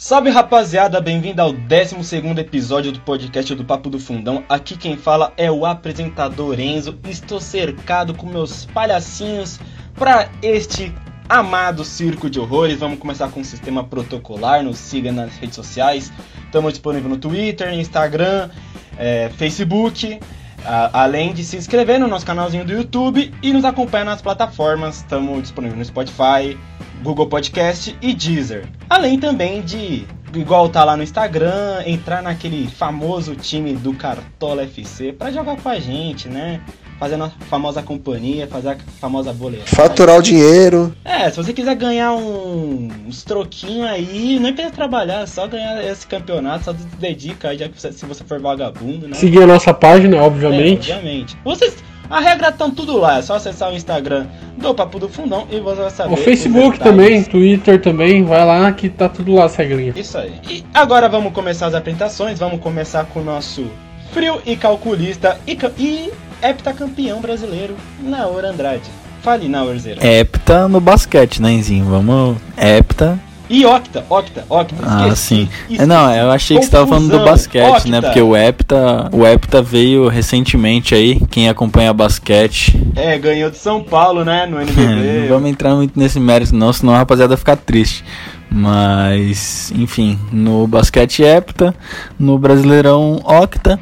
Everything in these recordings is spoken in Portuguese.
Salve rapaziada, bem-vindo ao 12 episódio do podcast do Papo do Fundão. Aqui quem fala é o apresentador Enzo. Estou cercado com meus palhacinhos para este amado circo de horrores. Vamos começar com o sistema protocolar. Nos siga nas redes sociais. Estamos disponíveis no Twitter, Instagram, é, Facebook. A, além de se inscrever no nosso canalzinho do YouTube e nos acompanhar nas plataformas. Estamos disponíveis no Spotify, Google Podcast e Deezer. Além também de, igual tá lá no Instagram, entrar naquele famoso time do Cartola FC para jogar com a gente, né? Fazendo a famosa companhia, fazer a famosa boleia. Faturar o dinheiro. É, se você quiser ganhar um, uns troquinhos aí, nem precisa trabalhar, só ganhar esse campeonato, só dedica aí, já que você, se você for vagabundo, né? Seguir a nossa página, obviamente. É, obviamente. Vocês, a regra estão tudo lá, é só acessar o Instagram do Papo do Fundão e você vai saber. O Facebook também, Twitter também, vai lá que tá tudo lá as regrinhas. Isso aí. E agora vamos começar as apresentações, vamos começar com o nosso frio e calculista e, e heptacampeão brasileiro, Naor Andrade. Fale, Naorzeiro. Hepta no basquete, né, Enzinho? Vamos. Hepta. E octa, octa, octa. Ah, sim. Esqueci. Não, eu achei que você estava falando do basquete, né? octa. né? Porque o Hepta, o Hepta veio recentemente aí, quem acompanha basquete. É, ganhou de São Paulo, né? No NBB. não vamos entrar muito nesse mérito, não, senão a rapaziada vai ficar triste. Mas, enfim, no basquete Hepta, no Brasileirão Octa.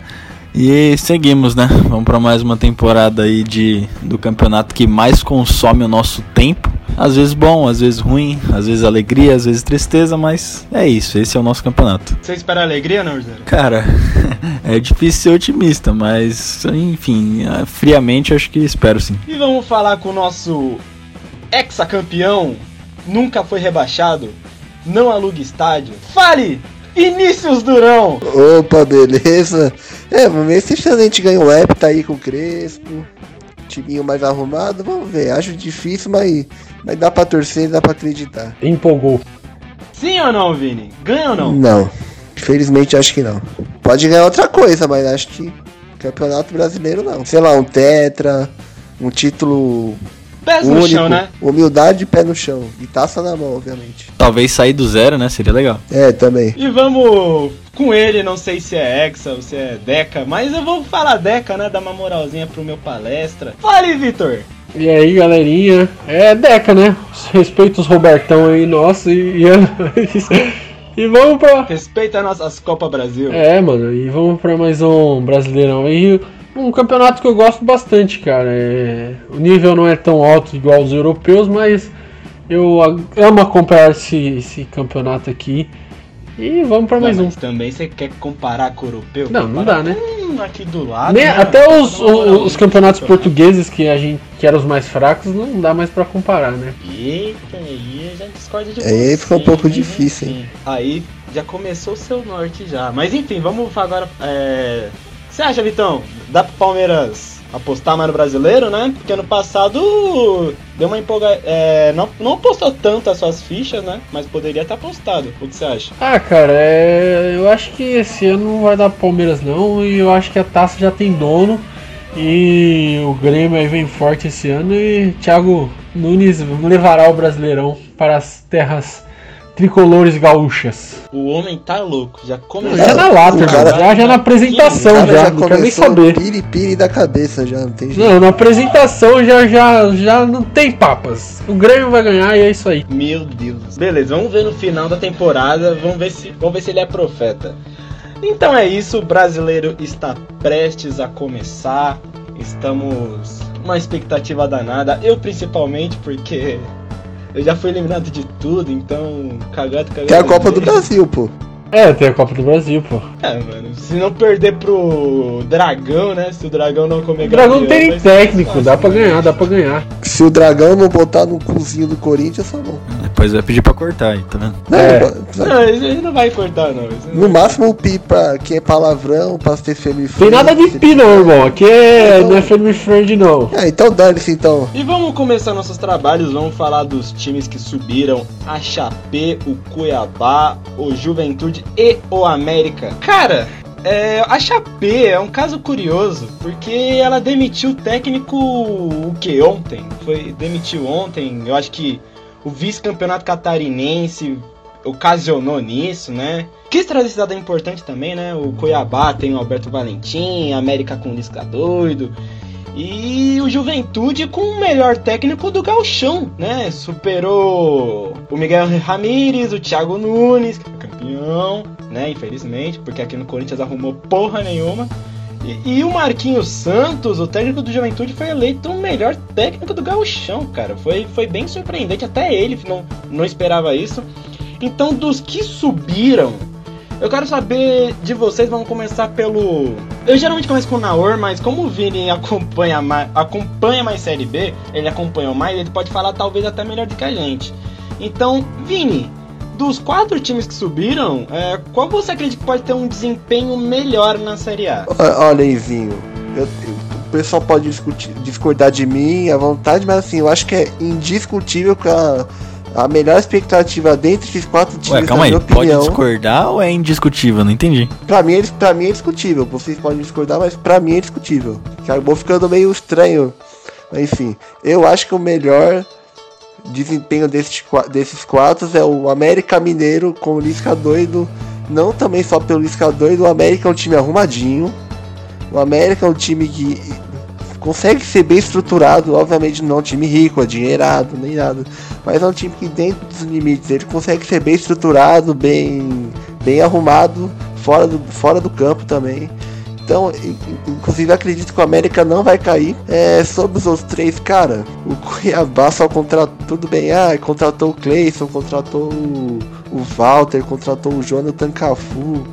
E seguimos, né? Vamos para mais uma temporada aí de, do campeonato que mais consome o nosso tempo. Às vezes bom, às vezes ruim, às vezes alegria, às vezes tristeza, mas é isso, esse é o nosso campeonato. Você espera alegria, não, José? Cara, é difícil ser otimista, mas enfim, friamente acho que espero sim. E vamos falar com o nosso ex-campeão, nunca foi rebaixado, não aluga estádio. Fale! Vinícius Durão! Opa, beleza? É, vamos ver se a gente ganha o app, tá aí com o Crespo. Timinho mais arrumado, vamos ver. Acho difícil, mas, mas dá pra torcer, dá pra acreditar. Empolgou. Sim ou não, Vini? Ganha ou não? Não. Infelizmente acho que não. Pode ganhar outra coisa, mas acho que Campeonato Brasileiro não. Sei lá, um Tetra, um título Pés no único, chão, né? Humildade pé no chão. E taça na mão, obviamente. Talvez sair do zero, né? Seria legal. É, também. E vamos com ele, não sei se é Hexa ou se é Deca, mas eu vou falar Deca, né? Dar uma moralzinha pro meu palestra. Fale, Vitor! E aí, galerinha? É Deca, né? Respeito os Robertão aí, nossa, e. E vamos pra. Respeita nossas Copa Brasil. É, mano, e vamos pra mais um Brasileirão aí um campeonato que eu gosto bastante, cara. É... O nível não é tão alto igual os europeus, mas eu amo acompanhar esse, esse campeonato aqui. E vamos para mais um. Também você quer comparar com o europeu? Não, não dá, né? Hum, aqui do lado. Nem, né? Até os, os, os, campeonatos portugueses que a gente que eram os mais fracos não dá mais para comparar, né? Eita, aí já discorda de Aí fica um pouco difícil, hein? Aí já começou o seu norte já. Mas enfim, vamos agora é, você acha, Vitão? Dá pro Palmeiras apostar mais no brasileiro, né? Porque ano passado deu uma empolga... É, não, não apostou tanto as suas fichas, né? Mas poderia estar apostado. O que você acha? Ah, cara, é... eu acho que esse ano não vai dar Palmeiras não. E eu acho que a taça já tem dono. E o Grêmio aí vem forte esse ano. E Thiago Nunes levará o Brasileirão para as terras tricolores gaúchas. O homem tá louco, já começou. Já na lata, cara, já, já na apresentação, já, já, não quero nem saber. Piri-piri da cabeça já, não tem jeito. Não, na apresentação já, já, já não tem papas. O Grêmio vai ganhar e é isso aí. Meu Deus. Beleza, vamos ver no final da temporada, vamos ver se, vamos ver se ele é profeta. Então é isso, o brasileiro está prestes a começar. Estamos uma expectativa danada, eu principalmente porque eu já fui eliminado de tudo, então cagado, cagado. Tem a Copa do Brasil, pô. É, tem a Copa do Brasil, pô. É, mano, se não perder pro Dragão, né? Se o Dragão não comer O Dragão não tem técnico, fácil, dá pra né? ganhar, dá pra ganhar. Se o Dragão não botar no cozinho do Corinthians, tá bom. Depois vai pedir pra cortar aí, tá vendo? Não, é. não, ele não vai cortar, não. No máximo o pi pra quem é palavrão, pra ser family friend. Tem nada de pi não, irmão. Aqui é... Então... não é family friend, não. É, então dane-se então. E vamos começar nossos trabalhos, vamos falar dos times que subiram, a Chapé, o Cuiabá, o Juventude e o América. Cara, é, a Chapé é um caso curioso, porque ela demitiu o técnico o que ontem? Foi demitiu ontem, eu acho que o vice-campeonato catarinense ocasionou nisso, né? Quis trazer esse dado importante também, né? O Cuiabá tem o Alberto Valentim, América com o Lisca doido. E o Juventude com o melhor técnico do Galchão, né? Superou o Miguel Ramírez, o Thiago Nunes, campeão, né? Infelizmente, porque aqui no Corinthians arrumou porra nenhuma. E, e, o Marquinhos Santos, o técnico do Juventude, foi eleito o melhor técnico do Gauchão, cara. Foi, foi bem surpreendente, até ele não, não esperava isso. Então, dos que subiram, eu quero saber de vocês, vamos começar pelo. Eu geralmente começo com o Naor, mas como o Vini acompanha mais, acompanha mais Série B, ele acompanhou mais, ele pode falar talvez até melhor do que a gente. Então, Vini, dos quatro times que subiram, é, qual você acredita que pode ter um desempenho melhor na Série A? Olha, Ivinho, eu, o pessoal pode discutir, discordar de mim à vontade, mas assim, eu acho que é indiscutível que a a melhor expectativa dentre esses quatro times, Ué, calma aí, opinião, pode discordar ou é indiscutível? Não entendi. Pra mim, pra mim é discutível. Vocês podem discordar, mas pra mim é discutível. Acabou ficando meio estranho. Mas, enfim, eu acho que o melhor desempenho desses, desses quatro é o América Mineiro com o Lisca doido. Não também só pelo Lisca doido, o América é um time arrumadinho. O América é um time que consegue ser bem estruturado, obviamente não é um time rico, adinheirado, nem nada, mas é um time que dentro dos limites ele consegue ser bem estruturado, bem, bem arrumado, fora do, fora do campo também. Então, inclusive acredito que o América não vai cair. É, sobre os outros três, cara, o Cuiabá só contratou tudo bem, ah, contratou o Cleison, contratou o, o Walter, contratou o Jonathan Cafu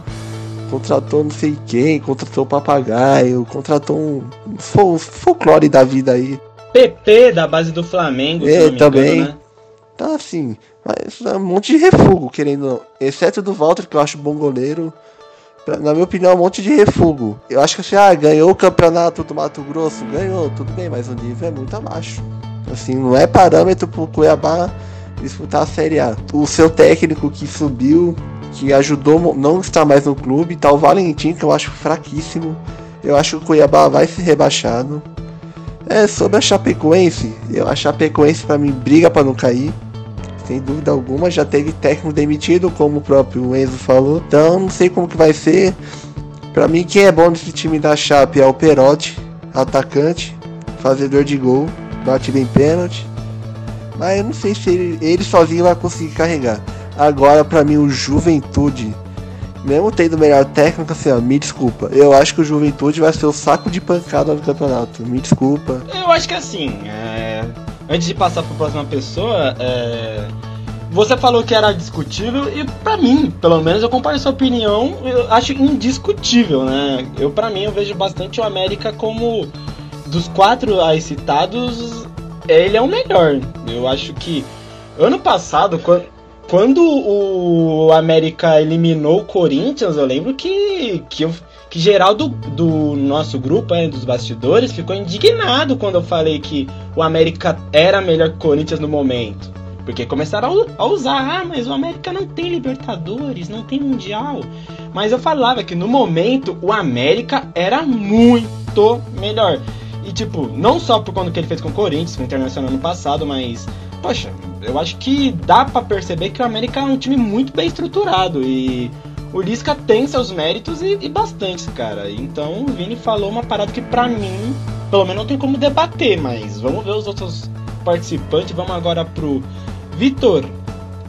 contratou não sei quem, contratou o papagaio, contratou um, um folclore da vida aí. PP da base do Flamengo, é, também. Engano, né? Tá assim, mas é um monte de refugo, querendo, exceto do Walter, que eu acho bom goleiro. Na minha opinião, é um monte de refugo. Eu acho que assim, ah, ganhou o campeonato do Mato Grosso, ganhou, tudo bem, mas o nível é muito abaixo. Assim, não é parâmetro pro Cuiabá disputar a Série A. O seu técnico que subiu que ajudou não estar mais no clube. Tá o Valentim, que eu acho fraquíssimo. Eu acho que o Cuiabá vai ser rebaixado. É, sobre a Chapecoense, eu, a Chapecoense para mim briga para não cair. Sem dúvida alguma, já teve técnico demitido, como o próprio Enzo falou. Então, não sei como que vai ser. Para mim, quem é bom nesse time da Chape é o Perotti, atacante, fazedor de gol, bate bem pênalti. Mas eu não sei se ele, ele sozinho vai conseguir carregar. Agora, para mim, o Juventude, mesmo tendo melhor técnico, assim, ó, me desculpa. Eu acho que o Juventude vai ser o saco de pancada no campeonato. Me desculpa. Eu acho que assim, é... antes de passar para a próxima pessoa, é... você falou que era discutível e para mim, pelo menos eu comparei sua opinião, eu acho indiscutível, né? Eu para mim eu vejo bastante o América como dos quatro aí citados, ele é o melhor. Eu acho que ano passado, quando quando o América eliminou o Corinthians, eu lembro que, que, eu, que geral do, do nosso grupo, é, dos bastidores, ficou indignado quando eu falei que o América era melhor que o Corinthians no momento. Porque começaram a usar, ah, mas o América não tem Libertadores, não tem Mundial. Mas eu falava que no momento o América era muito melhor. E tipo, não só por quando que ele fez com o Corinthians, com o Internacional no passado, mas poxa, eu acho que dá para perceber que o América é um time muito bem estruturado e o Lisca tem seus méritos e, e bastantes, cara. Então o Vini falou uma parada que pra mim, pelo menos não tem como debater, mas vamos ver os outros participantes. Vamos agora pro Vitor.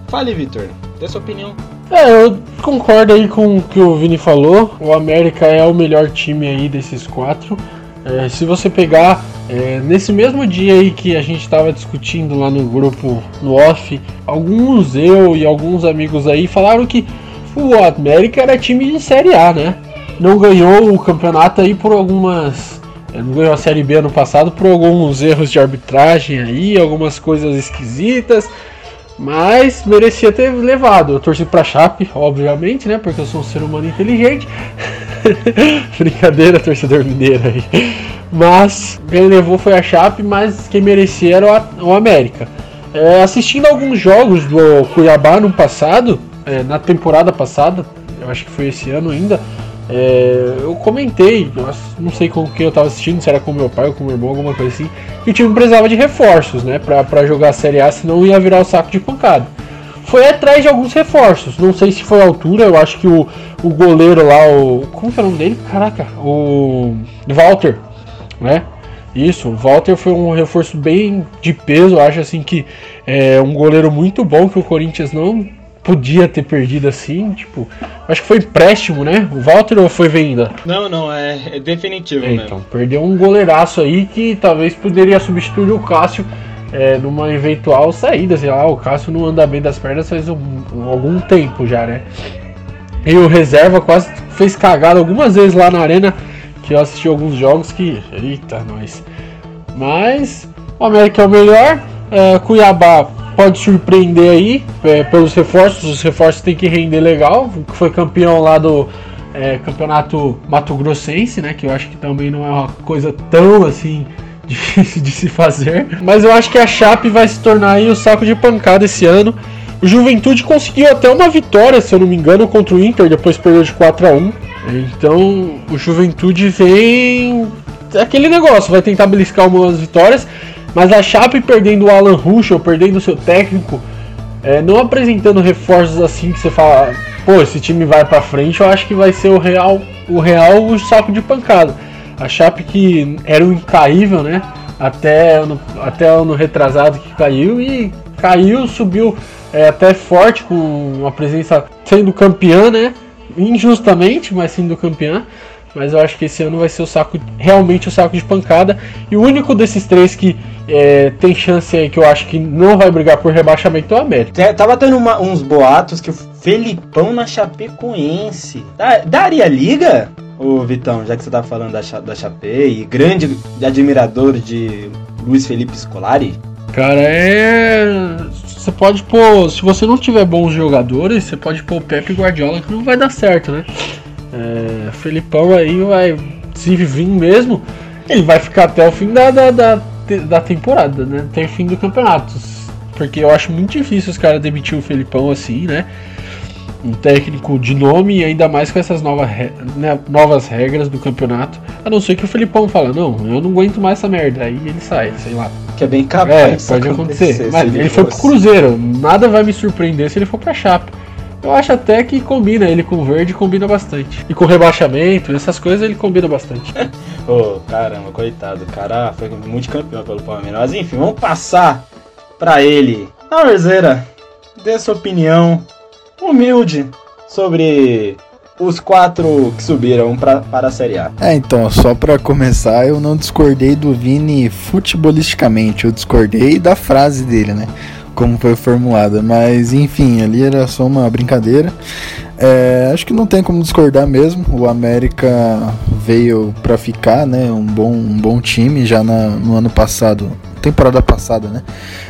Fale, Vitor, dê sua opinião. É, eu concordo aí com o que o Vini falou. O América é o melhor time aí desses quatro. É, se você pegar é, nesse mesmo dia aí que a gente estava discutindo lá no grupo no off, alguns eu e alguns amigos aí falaram que o América era time de Série A, né? Não ganhou o campeonato aí por algumas. É, não ganhou a Série B ano passado por alguns erros de arbitragem aí, algumas coisas esquisitas. Mas merecia ter levado. Eu torci pra Chape, obviamente, né? Porque eu sou um ser humano inteligente. Brincadeira, torcedor mineiro aí. Mas quem levou foi a Chape, mas quem merecia era o América. É, assistindo alguns jogos do Cuiabá no passado, é, na temporada passada, eu acho que foi esse ano ainda, é, eu comentei, não sei com quem eu tava assistindo, se era com meu pai ou com meu irmão, alguma coisa assim, que o time precisava de reforços, né, pra, pra jogar a Série A, senão ia virar o saco de pancada. foi atrás de alguns reforços. Não sei se foi a altura, eu acho que o, o goleiro lá, o. Como que é o nome dele? Caraca, o. Walter, né? Isso, o Walter foi um reforço bem de peso, eu acho assim que é um goleiro muito bom que o Corinthians não podia ter perdido assim, tipo, acho que foi empréstimo, né? O Walter ou foi venda? Não, não, é, é definitivo é, mesmo. Então, perdeu um goleiraço aí que talvez poderia substituir o Cássio é, numa eventual saída, sei lá, o Cássio não anda bem das pernas faz um, algum tempo já, né? E o reserva quase fez cagada algumas vezes lá na arena, que eu assisti alguns jogos que. Eita, nós. Mas o América é o melhor. É, Cuiabá pode surpreender aí é, pelos reforços. Os reforços tem que render legal. Foi campeão lá do é, campeonato Mato Grossense, né? Que eu acho que também não é uma coisa tão assim difícil de se fazer. Mas eu acho que a Chape vai se tornar aí o saco de pancada esse ano. O Juventude conseguiu até uma vitória, se eu não me engano, contra o Inter, depois perdeu de 4 a 1 Então o Juventude vem. É aquele negócio, vai tentar beliscar algumas vitórias. Mas a Chape perdendo o Alan Ruschel, perdendo o seu técnico, é, não apresentando reforços assim que você fala, pô, esse time vai para frente, eu acho que vai ser o real, o real o saco de pancada. A Chape que era o incaível, né? Até ano, até ano retrasado que caiu e caiu, subiu é, até forte com uma presença sendo campeã, né? Injustamente, mas sendo campeã. Mas eu acho que esse ano vai ser o saco, realmente o saco de pancada. E o único desses três que é, tem chance aí que eu acho que não vai brigar por rebaixamento é o América. Tava tendo uma, uns boatos que o Felipão na Chapecoense. daria liga? Ô Vitão, já que você tá falando da, da Chape e grande admirador de Luiz Felipe Scolari. Cara, é. Você pode pôr. Se você não tiver bons jogadores, você pode pôr o Pepe Guardiola que não vai dar certo, né? É, Felipão aí vai. Se vir mesmo, ele vai ficar até o fim da, da, da, da temporada, né? Até o fim do campeonato. Porque eu acho muito difícil os caras demitir o Felipão assim, né? Um técnico de nome e ainda mais com essas novas, né, novas regras do campeonato. A não ser que o Felipão fala, não, eu não aguento mais essa merda. Aí ele sai, sei lá. Que é bem capaz. É, pode acontecer. acontecer Mas ele, ele foi pro Cruzeiro. Nada vai me surpreender se ele for pra Chapa. Eu acho até que combina ele com o verde, combina bastante. E com rebaixamento, essas coisas ele combina bastante. Ô, oh, caramba, coitado. O cara foi multicampeão pelo Palmeiras. Mas enfim, vamos passar pra ele. Alverzeira, dê sua opinião humilde sobre os quatro que subiram pra, para a Série A. É, então, só para começar, eu não discordei do Vini futebolisticamente, eu discordei da frase dele, né? Como foi formulada, mas enfim, ali era só uma brincadeira. É, acho que não tem como discordar mesmo. O América veio para ficar, né? Um bom, um bom time já na, no ano passado, temporada passada, né?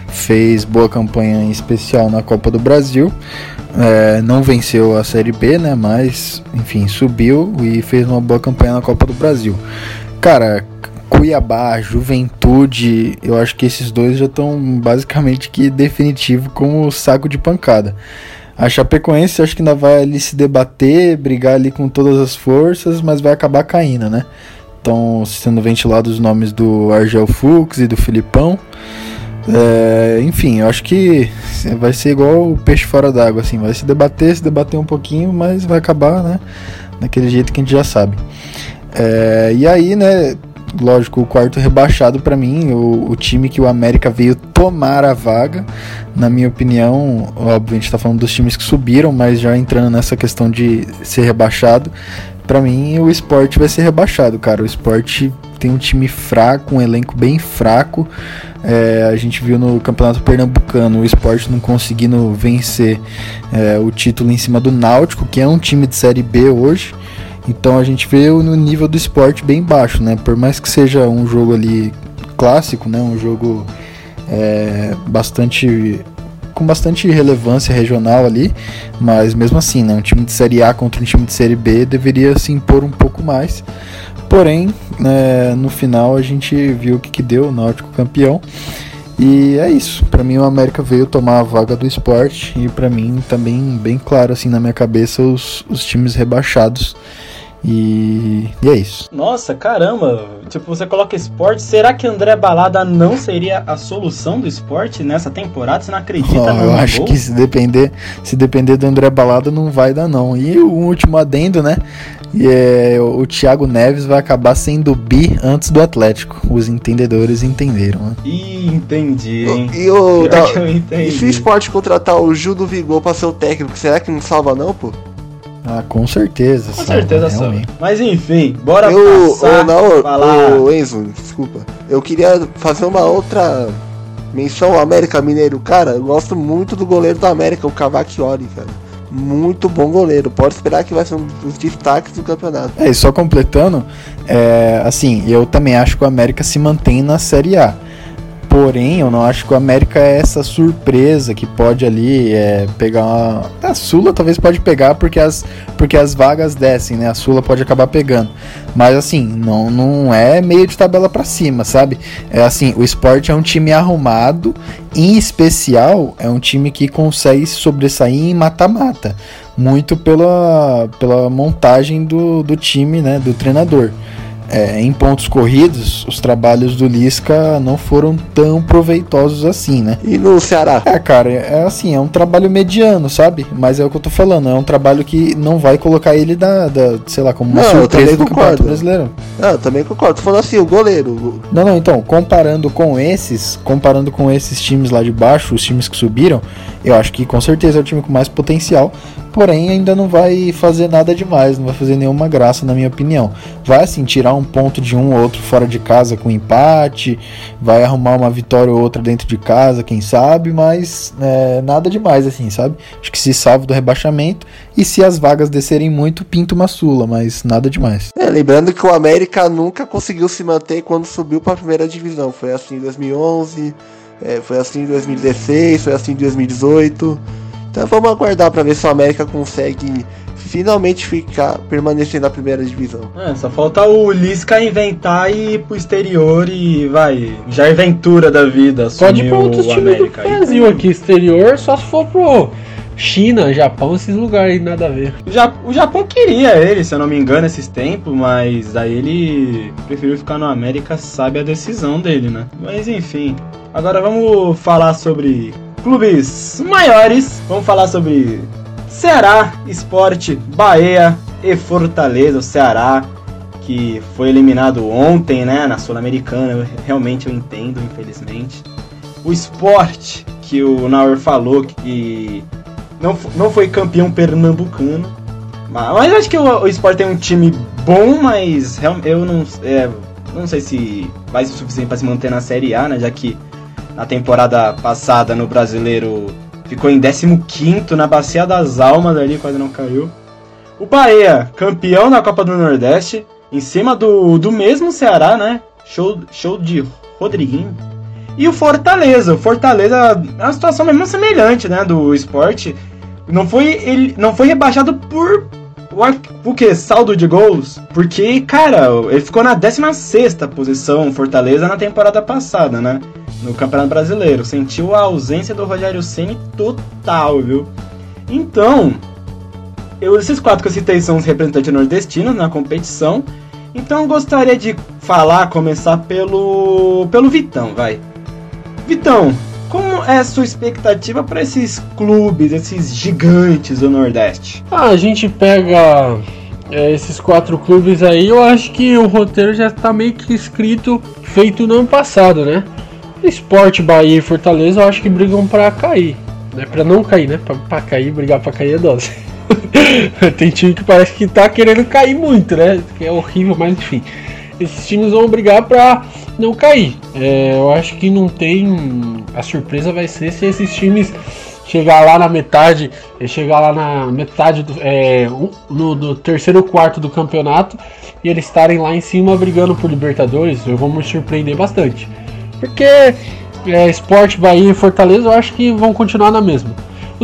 Fez boa campanha em especial na Copa do Brasil. É, não venceu a Série B, né? Mas enfim, subiu e fez uma boa campanha na Copa do Brasil. Cara, Cuiabá, Juventude, eu acho que esses dois já estão basicamente que definitivo como saco de pancada. A Chapecoense acho que ainda vai ali se debater, brigar ali com todas as forças, mas vai acabar caindo, né? Estão sendo ventilados os nomes do Argel Fux e do Filipão. É, enfim, eu acho que vai ser igual o peixe fora d'água, assim, vai se debater, se debater um pouquinho, mas vai acabar, né? Daquele jeito que a gente já sabe. É, e aí, né? Lógico, o quarto rebaixado para mim, o, o, time que o América veio tomar a vaga. Na minha opinião, óbvio, a gente tá falando dos times que subiram, mas já entrando nessa questão de ser rebaixado, para mim o esporte vai ser rebaixado, cara. O esporte tem um time fraco, um elenco bem fraco. É, a gente viu no Campeonato Pernambucano o esporte não conseguindo vencer é, o título em cima do Náutico, que é um time de Série B hoje. Então a gente vê no nível do esporte bem baixo, né? Por mais que seja um jogo ali clássico, né? Um jogo é, bastante com bastante relevância regional ali, mas mesmo assim, né? Um time de Série A contra um time de Série B deveria se impor um pouco mais. Porém, é, no final a gente viu o que, que deu, o Náutico campeão. E é isso. Para mim o América veio tomar a vaga do esporte e para mim também bem claro assim na minha cabeça os, os times rebaixados E, e é isso. Nossa, caramba. Tipo, você coloca esporte. Será que André Balada não seria a solução do esporte nessa temporada? Você não acredita no eu acho gol? que se depender, se depender do André Balada não vai dar não. E o último adendo, né? E é, o Thiago Neves vai acabar sendo bi antes do Atlético. Os entendedores entenderam, né? Ih, entendi, hein? E o. Da- que eu E entendi. se o esporte contratar o Gil do Vigor pra ser o técnico, será que não salva não, pô? Ah, com certeza. Com sabe, certeza só. realmente. Mas enfim, bora eu, passar, ô, não, falar... ô, Enzo, desculpa. Eu queria fazer uma outra menção ao América Mineiro. Cara, eu gosto muito do goleiro do América, o Cavacchioli, cara. Muito bom goleiro. Pode esperar que vai ser um dos destaques do campeonato. É, e só completando, é, assim, eu também acho que o América se mantém na Série A. Porém, eu não acho que o América é essa surpresa que pode ali é, pegar uma... A Sula talvez pode pegar porque as, porque as vagas descem, né? A Sula pode acabar pegando. Mas assim, não, não é meio de tabela pra cima, sabe? É assim, o esporte é um time arrumado, em especial é um time que consegue se sobressair em mata-mata. Muito pela, pela montagem do, do time, né? Do treinador. É, em pontos corridos, os trabalhos do Lisca não foram tão proveitosos assim, né? E no Ceará? É, cara, é assim, é um trabalho mediano, sabe? Mas é o que eu tô falando, é um trabalho que não vai colocar ele da, da sei lá, como uma Não, surpresa do Campeonato. Brasileiro. Ah, eu também concordo. Tô falando assim, o goleiro. Não, não, então, comparando com esses, comparando com esses times lá de baixo, os times que subiram, eu acho que com certeza é o time com mais potencial, porém ainda não vai fazer nada demais, não vai fazer nenhuma graça, na minha opinião. Vai assim, tirar um ponto de um ou outro fora de casa com empate, vai arrumar uma vitória ou outra dentro de casa, quem sabe, mas é, nada demais, assim, sabe? Acho que se salva do rebaixamento e se as vagas descerem muito, pinta uma sula, mas nada demais. É, lembrando que o América nunca conseguiu se manter quando subiu pra primeira divisão. Foi assim em 2011, é, foi assim em 2016, foi assim em 2018. Então vamos aguardar pra ver se o América consegue finalmente ficar permanecer na primeira divisão. É, só falta o Lisca inventar e ir pro exterior e vai. Jair Ventura da vida. Pode ir pra outros o times do. Brasil aqui, exterior, só se for pro China, Japão, esses lugares aí, nada a ver. O, Ja- o Japão queria ele, se eu não me engano, esses tempos, mas aí ele preferiu ficar no América, sabe a decisão dele, né? Mas enfim. Agora vamos falar sobre clubes maiores. Vamos falar sobre Ceará, Esporte, Bahia e Fortaleza. O Ceará que foi eliminado ontem, né, na Sul-Americana. Realmente eu entendo, infelizmente. O Esporte, que o Nauer falou que não, não foi campeão pernambucano. Mas, mas acho que o, o Sport tem um time bom, mas eu não, é, não sei se vai ser o suficiente para se manter na Série A, né? Já que na temporada passada no Brasileiro ficou em 15 na Bacia das Almas ali, quase não caiu. O Bahia, campeão da Copa do Nordeste, em cima do, do mesmo Ceará, né? Show, show de Rodriguinho. E o Fortaleza. O Fortaleza é uma situação mesmo semelhante, né? Do esporte. Não foi, ele não foi rebaixado por. Por quê? Saldo de gols? Porque, cara, ele ficou na 16 posição, Fortaleza, na temporada passada, né? No Campeonato Brasileiro. Sentiu a ausência do Rogério Ceni total, viu? Então, eu, esses quatro que eu citei são os representantes nordestinos na competição. Então eu gostaria de falar, começar pelo. pelo Vitão, vai. Vitão, como é a sua expectativa para esses clubes, esses gigantes do Nordeste? Ah, a gente pega é, esses quatro clubes aí, eu acho que o roteiro já tá meio que escrito, feito no ano passado, né? Esporte, Bahia e Fortaleza, eu acho que brigam pra cair. Né? Pra não cair, né? Pra cair, brigar pra cair é dose. Tem time que parece que tá querendo cair muito, né? Que é horrível, mas enfim. Esses times vão brigar pra não cair. É, eu acho que não tem. A surpresa vai ser se esses times chegar lá na metade, eh, chegar lá na metade do, é, no, do terceiro quarto do campeonato e eles estarem lá em cima brigando por Libertadores, eu vou me surpreender bastante. Porque é, Sport, Bahia e Fortaleza eu acho que vão continuar na mesma.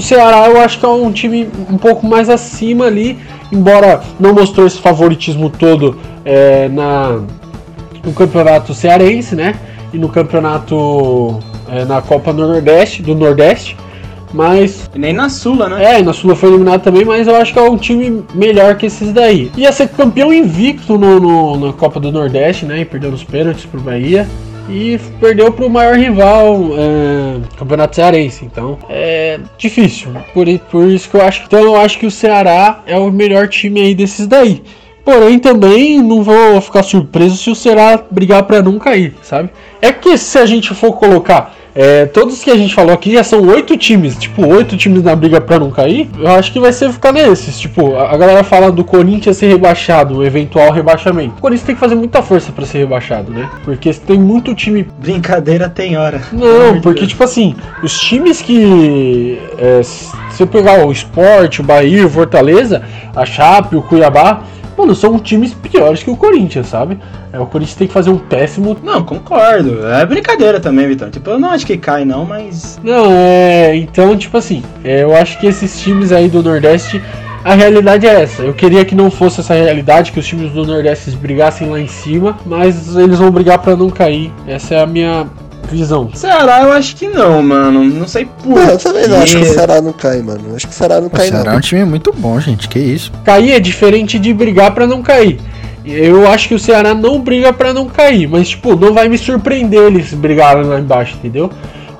O Ceará eu acho que é um time um pouco mais acima ali, embora não mostrou esse favoritismo todo é, na, no campeonato cearense, né? E no campeonato é, na Copa do Nordeste, do Nordeste. Mas. E nem na Sula, né? É, na Sula foi eliminado também, mas eu acho que é um time melhor que esses daí. Ia ser campeão invicto no, no na Copa do Nordeste, né? E perdeu nos pênaltis pro Bahia e perdeu para o maior rival, é, Campeonato Cearense. Então é difícil. Por, por isso que eu acho. Então eu acho que o Ceará é o melhor time aí desses daí. Porém, também não vou ficar surpreso se o Ceará brigar para não cair, sabe? É que se a gente for colocar é, todos que a gente falou aqui já são oito times, tipo, oito times na briga pra não cair. Eu acho que vai ser ficar nesses. Tipo, a, a galera fala do Corinthians ser rebaixado, o eventual rebaixamento. O Corinthians tem que fazer muita força para ser rebaixado, né? Porque tem muito time. Brincadeira tem hora. Não, porque, tipo assim, os times que. É, se eu pegar o Sport, o Bahia, o Fortaleza, a Chape, o Cuiabá mano, são times piores que o Corinthians, sabe? É, o Corinthians tem que fazer um péssimo. Não, concordo. É brincadeira também, Vitor. Tipo, eu não acho que cai, não, mas. Não, é. Então, tipo assim, é, eu acho que esses times aí do Nordeste. A realidade é essa. Eu queria que não fosse essa realidade, que os times do Nordeste brigassem lá em cima, mas eles vão brigar para não cair. Essa é a minha visão. Ceará eu acho que não, mano. Não sei por não, Eu também não acho que o Ceará não cai, mano. Acho que o Ceará não o cai, Ceará não. é um time muito bom, gente. Que isso. Cair é diferente de brigar para não cair. Eu acho que o Ceará não briga para não cair, mas tipo, não vai me surpreender eles brigarem lá embaixo, entendeu?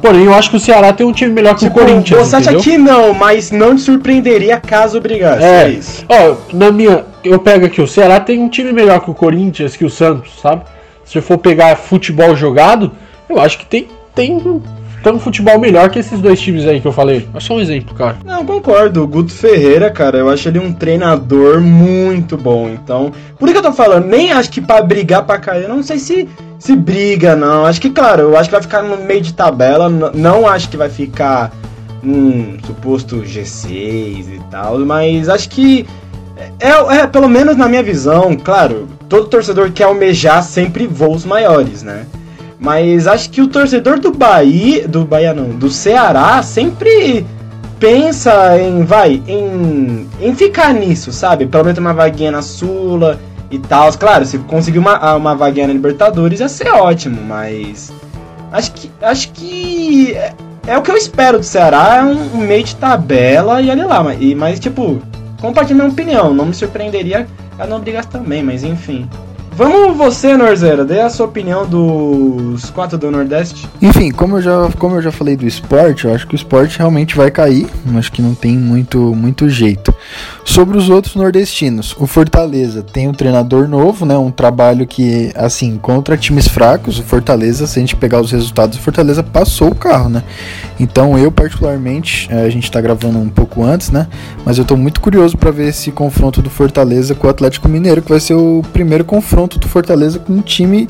Porém, eu acho que o Ceará tem um time melhor que tipo, o Corinthians. Você acha que não, mas não te surpreenderia caso brigasse. É, é isso. Ó, na minha. Eu pego aqui, o Ceará tem um time melhor que o Corinthians, que o Santos, sabe? Se eu for pegar futebol jogado, eu acho que tem tem, tem um futebol melhor que esses dois times aí que eu falei. É só um exemplo, cara. Não, concordo. O Guto Ferreira, cara, eu acho ele um treinador muito bom. Então, por que eu tô falando, nem acho que para brigar pra cair, eu não sei se se briga, não. Acho que, claro, eu acho que vai ficar no meio de tabela. Não acho que vai ficar um suposto G6 e tal, mas acho que é, é, pelo menos na minha visão, claro, todo torcedor quer almejar sempre voos maiores, né? Mas acho que o torcedor do Bahia, do Bahia não, do Ceará sempre pensa em, vai, em, em ficar nisso, sabe? Pelo menos uma vaguinha na Sula e tal. Claro, se conseguir uma, uma vaguinha na Libertadores ia ser ótimo, mas acho que acho que é, é o que eu espero do Ceará, é um, um, meio de tabela e olha lá, mas, e, mas tipo, compartilho minha opinião, não me surpreenderia a não brigar também, mas enfim. Vamos você, Norzeira, dê a sua opinião dos quatro do Nordeste. Enfim, como eu já, como eu já falei do esporte, eu acho que o esporte realmente vai cair, acho que não tem muito, muito jeito. Sobre os outros nordestinos, o Fortaleza tem um treinador novo, né? Um trabalho que, assim, contra times fracos, o Fortaleza, se a gente pegar os resultados, o Fortaleza passou o carro, né? Então eu, particularmente, eh, a gente tá gravando um pouco antes, né? Mas eu tô muito curioso para ver esse confronto do Fortaleza com o Atlético Mineiro, que vai ser o primeiro confronto confronto do Fortaleza com um time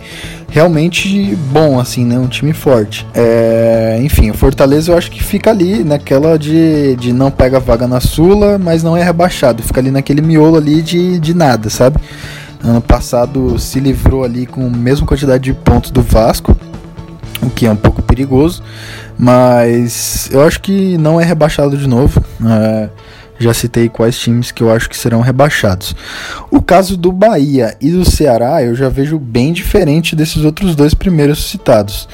realmente bom, assim, né? Um time forte. É, enfim, o Fortaleza eu acho que fica ali naquela de, de não pega vaga na Sula, mas não é rebaixado. Fica ali naquele miolo ali de, de nada, sabe? Ano passado se livrou ali com a mesma quantidade de pontos do Vasco, o que é um pouco perigoso, mas eu acho que não é rebaixado de novo. É, já citei quais times que eu acho que serão rebaixados. O caso do Bahia e do Ceará eu já vejo bem diferente desses outros dois primeiros citados.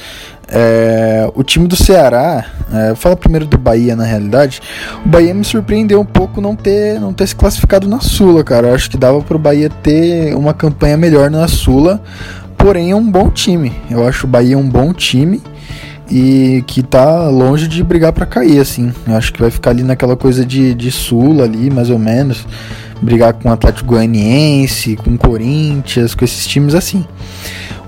É, o time do Ceará, é, fala primeiro do Bahia na realidade. O Bahia me surpreendeu um pouco não ter, não ter se classificado na Sula, cara. Eu acho que dava pro Bahia ter uma campanha melhor na Sula, porém é um bom time. Eu acho o Bahia um bom time e que tá longe de brigar para cair, assim. Eu acho que vai ficar ali naquela coisa de, de Sula ali, mais ou menos. Brigar com o Atlético Goianiense, com o Corinthians, com esses times assim.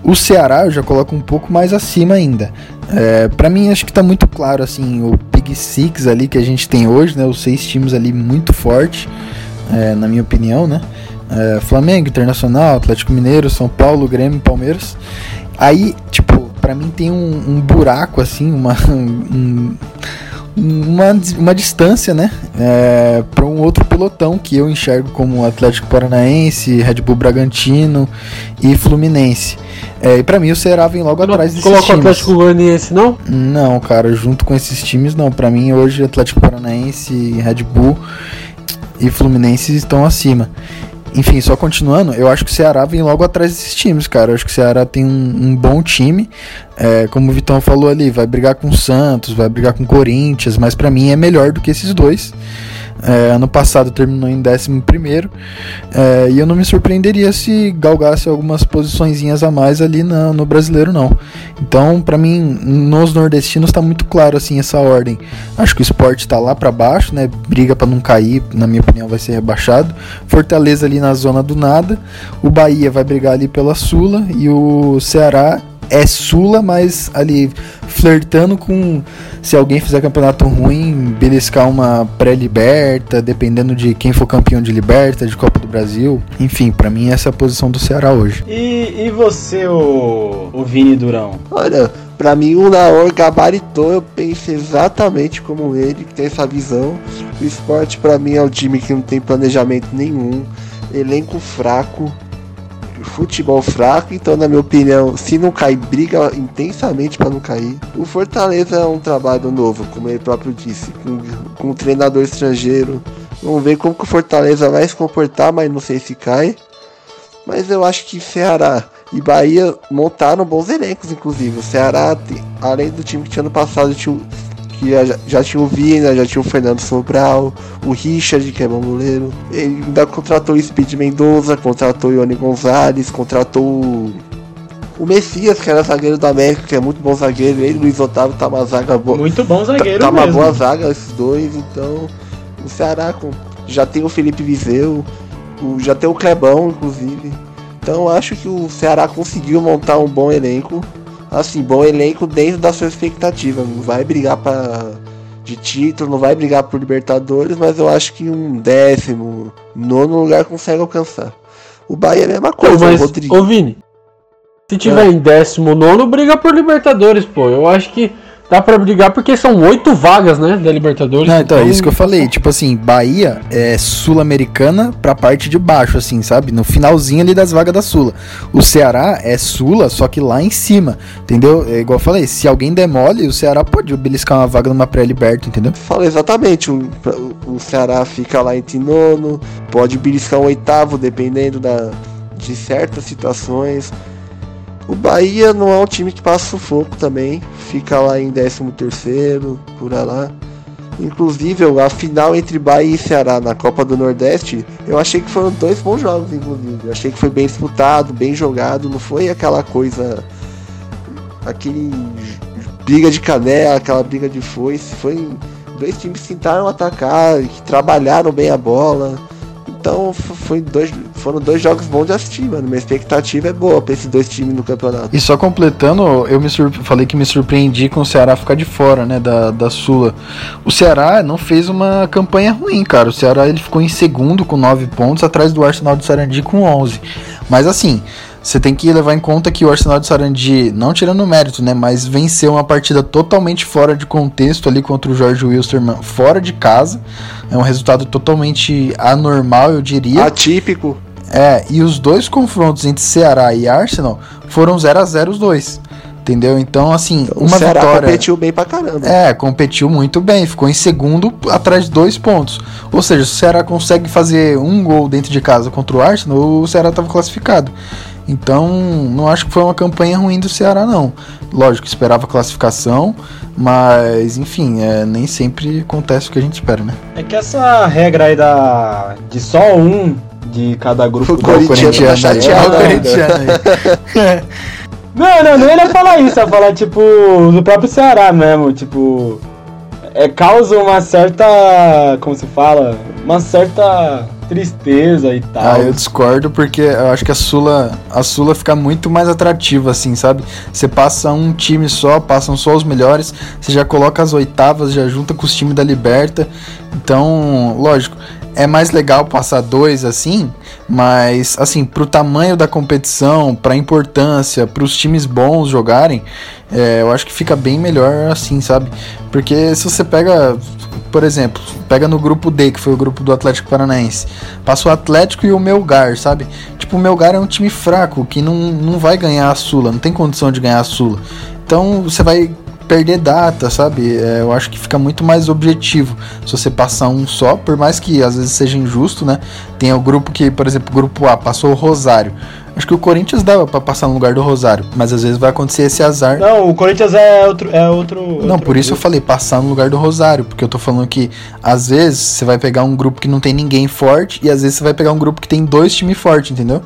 O Ceará eu já coloco um pouco mais acima ainda. É, para mim acho que tá muito claro assim o Big Six ali que a gente tem hoje, né? Os seis times ali muito forte, é, na minha opinião, né? É, Flamengo, Internacional, Atlético Mineiro, São Paulo, Grêmio, Palmeiras. Aí, tipo, para mim tem um, um, buraco assim, uma um, uma, uma distância, né, é, para um outro pelotão que eu enxergo como Atlético Paranaense, Red Bull Bragantino e Fluminense. É, e para mim o Ceará vem logo não atrás desses coloca times. Coloca o Atlético Goianiense não? Não, cara, junto com esses times não. Para mim hoje Atlético Paranaense, Red Bull e Fluminense estão acima. Enfim, só continuando, eu acho que o Ceará vem logo atrás desses times, cara. Eu acho que o Ceará tem um, um bom time. É, como o Vitão falou ali, vai brigar com o Santos, vai brigar com o Corinthians, mas para mim é melhor do que esses dois. É, ano passado terminou em 11 é, e eu não me surpreenderia se galgasse algumas posições a mais ali no, no brasileiro, não. Então, para mim, nos nordestinos está muito claro assim essa ordem. Acho que o esporte está lá para baixo, né? Briga para não cair, na minha opinião, vai ser rebaixado. Fortaleza ali na zona do nada. O Bahia vai brigar ali pela Sula e o Ceará é Sula, mas ali flertando com se alguém fizer campeonato ruim, beliscar uma pré-liberta, dependendo de quem for campeão de liberta, de Copa do Brasil. Enfim, para mim essa é a posição do Ceará hoje. E, e você, o, o Vini Durão? Olha, para mim o Naor gabaritou, eu penso exatamente como ele, que tem essa visão. O esporte para mim é um time que não tem planejamento nenhum, elenco fraco, futebol fraco, então na minha opinião, se não cair, briga intensamente para não cair. O Fortaleza é um trabalho novo, como ele próprio disse, com, com um treinador estrangeiro. Vamos ver como que o Fortaleza vai se comportar, mas não sei se cai. Mas eu acho que Ceará e Bahia montaram bons elencos, inclusive. O Ceará, além do time que tinha ano passado, tinha que já, tinha o Vina, já tinha o Fernando Sobral, o Richard, que é bom goleiro. Ele ainda contratou o Speed Mendoza, contratou o Ione Gonzalez, contratou o Messias, que era zagueiro do América, que é muito bom zagueiro. Ele, Luiz Otávio, tá uma zaga boa. Muito bom zagueiro, Tá, tá uma boa zaga, esses dois. Então, o Ceará já tem o Felipe Viseu, o, já tem o Clebão, inclusive. Então, acho que o Ceará conseguiu montar um bom elenco assim, bom elenco dentro da sua expectativa. Não vai brigar para de título, não vai brigar por Libertadores, mas eu acho que um décimo, nono lugar consegue alcançar. O Bahia é a mesma coisa, Pô, mas, Rodrigo. Ô Vini, se tiver É. em décimo nono, briga por Libertadores, pô. Eu acho que dá pra brigar porque são oito vagas, né, da Libertadores. Não, então, é isso que eu falei. Tipo assim, Bahia é sul-americana pra parte de baixo, assim, sabe? No finalzinho ali das vagas da Sula. O Ceará é Sula, só que lá em cima, entendeu? É igual eu falei, se alguém demole, o Ceará pode beliscar uma vaga numa pré-liberta, entendeu? Fala exatamente, o, o Ceará fica lá entre nono, pode beliscar um oitavo, dependendo da, de certas situações. O Bahia não é um time que passa sufoco também, fica lá em 13 terceiro, por lá. Inclusive, a final entre Bahia e Ceará na Copa do Nordeste, eu achei que foram dois bons jogos, inclusive. Eu achei que foi bem disputado, bem jogado, não foi aquela coisa. aquele briga de canela, aquela briga de foice. Foi dois times que tentaram atacar, que trabalharam bem a bola. Então foi dois, foram dois jogos bons de assistir, mano. Minha expectativa é boa pra esses dois times no campeonato. E só completando, eu me falei que me surpreendi com o Ceará ficar de fora, né, da, da Sula. O Ceará não fez uma campanha ruim, cara. O Ceará ele ficou em segundo com 9 pontos, atrás do Arsenal de Sarandi com 11. Mas assim, você tem que levar em conta que o Arsenal de Sarandi, não tirando o mérito, né, mas venceu uma partida totalmente fora de contexto ali contra o Jorge Wilstermann, fora de casa. É um resultado totalmente anormal, eu diria. Atípico. É, e os dois confrontos entre Ceará e Arsenal foram 0 a 0 os dois. Entendeu? Então, assim, O uma Ceará vitória. competiu bem pra caramba. É, competiu muito bem, ficou em segundo atrás de dois pontos. Ou seja, se o Ceará consegue fazer um gol dentro de casa contra o Arsenal, o Ceará estava classificado. Então, não acho que foi uma campanha ruim do Ceará, não. Lógico, esperava classificação, mas enfim, é, nem sempre acontece o que a gente espera, né? É que essa regra aí da. de só um de cada grupo. O Corinthians tá né? chateado É, corintiano. Não, não, não ia falar isso, ia falar, tipo, do próprio Ceará mesmo, tipo. É, causa uma certa. Como se fala? Uma certa tristeza e tal. Ah, eu discordo porque eu acho que a Sula, a Sula fica muito mais atrativa assim, sabe? Você passa um time só, passam só os melhores, você já coloca as oitavas, já junta com os times da Liberta. Então, lógico, é mais legal passar dois assim, mas assim, pro tamanho da competição, pra importância, pros times bons jogarem, é, eu acho que fica bem melhor assim, sabe? Porque se você pega, por exemplo, pega no grupo D, que foi o grupo do Atlético Paranaense, passa o Atlético e o Melgar, sabe? Tipo, o Melgar é um time fraco, que não, não vai ganhar a Sula, não tem condição de ganhar a Sula. Então você vai perder data, sabe? É, eu acho que fica muito mais objetivo se você passar um só, por mais que às vezes seja injusto, né? Tem o grupo que, por exemplo, o grupo A passou o Rosário. Acho que o Corinthians dava para passar no lugar do Rosário, mas às vezes vai acontecer esse azar. Não, o Corinthians é outro. É outro não, outro por isso grupo. eu falei passar no lugar do Rosário, porque eu tô falando que às vezes você vai pegar um grupo que não tem ninguém forte e às vezes você vai pegar um grupo que tem dois times fortes, entendeu?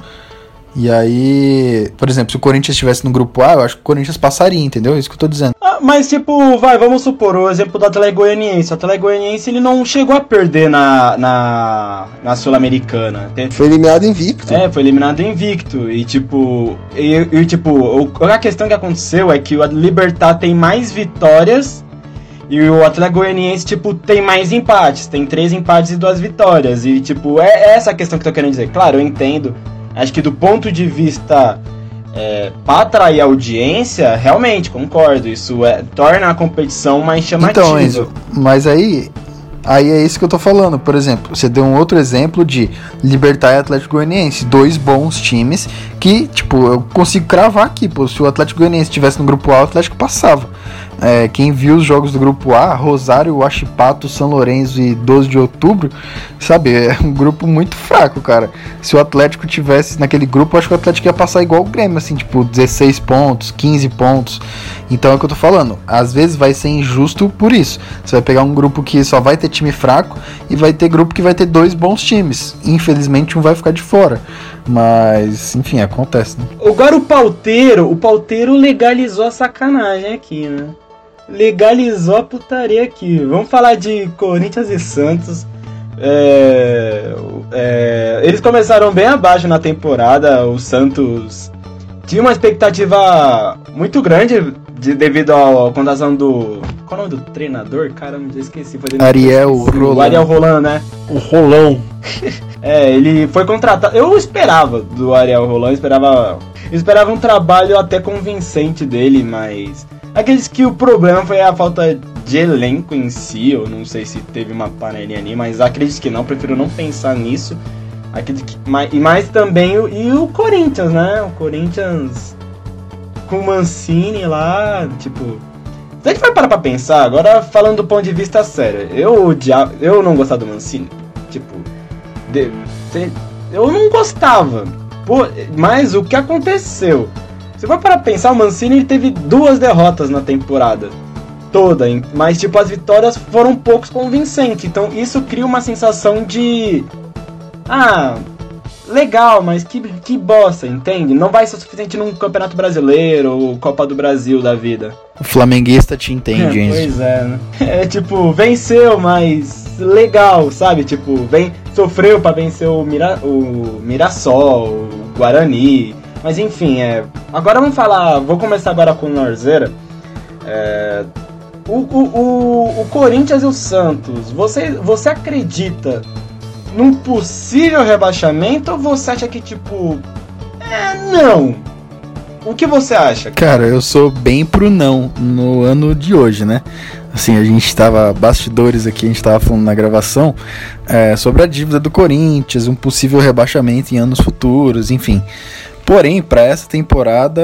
E aí, por exemplo, se o Corinthians estivesse no grupo A, eu acho que o Corinthians passaria, entendeu? É isso que eu tô dizendo. Ah, mas tipo, vai, vamos supor o exemplo do Atlético Goianiense. O Atlético Goianiense ele não chegou a perder na, na, na Sul-Americana. Foi eliminado invicto. É, foi eliminado invicto. E tipo, e, e tipo, a questão que aconteceu é que o Libertar tem mais vitórias e o Atlético Goianiense, tipo, tem mais empates. Tem três empates e duas vitórias. E, tipo, é essa a questão que eu tô querendo dizer. Claro, eu entendo Acho que do ponto de vista é, para atrair audiência, realmente, concordo. Isso é, torna a competição mais chamativa. Então, Enzo, mas aí, aí é isso que eu tô falando. Por exemplo, você deu um outro exemplo de Libertar e Atlético Goianiense. Dois bons times que, tipo, eu consigo cravar aqui, pô. Se o Atlético Goianiense estivesse no grupo A, o Atlético passava. É, quem viu os jogos do grupo A, Rosário, Huachipato, São Lourenço e 12 de outubro, sabe, é um grupo muito fraco, cara. Se o Atlético tivesse naquele grupo, acho que o Atlético ia passar igual o Grêmio, assim, tipo, 16 pontos, 15 pontos. Então é o que eu tô falando. Às vezes vai ser injusto por isso. Você vai pegar um grupo que só vai ter time fraco e vai ter grupo que vai ter dois bons times. Infelizmente um vai ficar de fora. Mas, enfim, acontece, né? Agora o pauteiro, o pauteiro legalizou a sacanagem aqui, né? legalizou a putaria aqui. Vamos falar de Corinthians e Santos. É, é, eles começaram bem abaixo na temporada. O Santos tinha uma expectativa muito grande de, devido à contratação do. Qual é o nome do treinador? Caramba, já esqueci. Foi Ariel Roland. O Ariel Roland, né? O Rolão. é, ele foi contratado. Eu esperava do Ariel Roland, esperava. Esperava um trabalho até convincente dele, mas Aqueles que o problema foi a falta de elenco em si, eu não sei se teve uma panelinha ali, mas acredito que não, prefiro não pensar nisso. Acredito que, mas, e mais também o, e o Corinthians, né? O Corinthians com o Mancini lá, tipo. Se a gente vai parar pra pensar, agora falando do ponto de vista sério, eu odiava, eu não gostava do Mancini. Tipo, de, eu não gostava. Pô, mas o que aconteceu? Se for para pensar, o Mancini ele teve duas derrotas na temporada toda, mas tipo as vitórias foram poucos convincentes. Então isso cria uma sensação de ah, legal, mas que, que bosta, entende? Não vai ser suficiente num Campeonato Brasileiro ou Copa do Brasil da vida. O flamenguista te entende, é, Pois é, né? É tipo, venceu, mas legal, sabe? Tipo, vem, sofreu para vencer o, Mira, o Mirassol, o Guarani. Mas enfim, é. Agora vamos falar. Vou começar agora com o Norzeira. É, o, o, o, o, Corinthians e o Santos, você, você acredita num possível rebaixamento ou você acha que, tipo. É, não. O que você acha? Cara, eu sou bem pro não no ano de hoje, né? Assim, a gente estava bastidores aqui, a gente estava falando na gravação é, sobre a dívida do Corinthians, um possível rebaixamento em anos futuros, enfim. Porém, para essa temporada,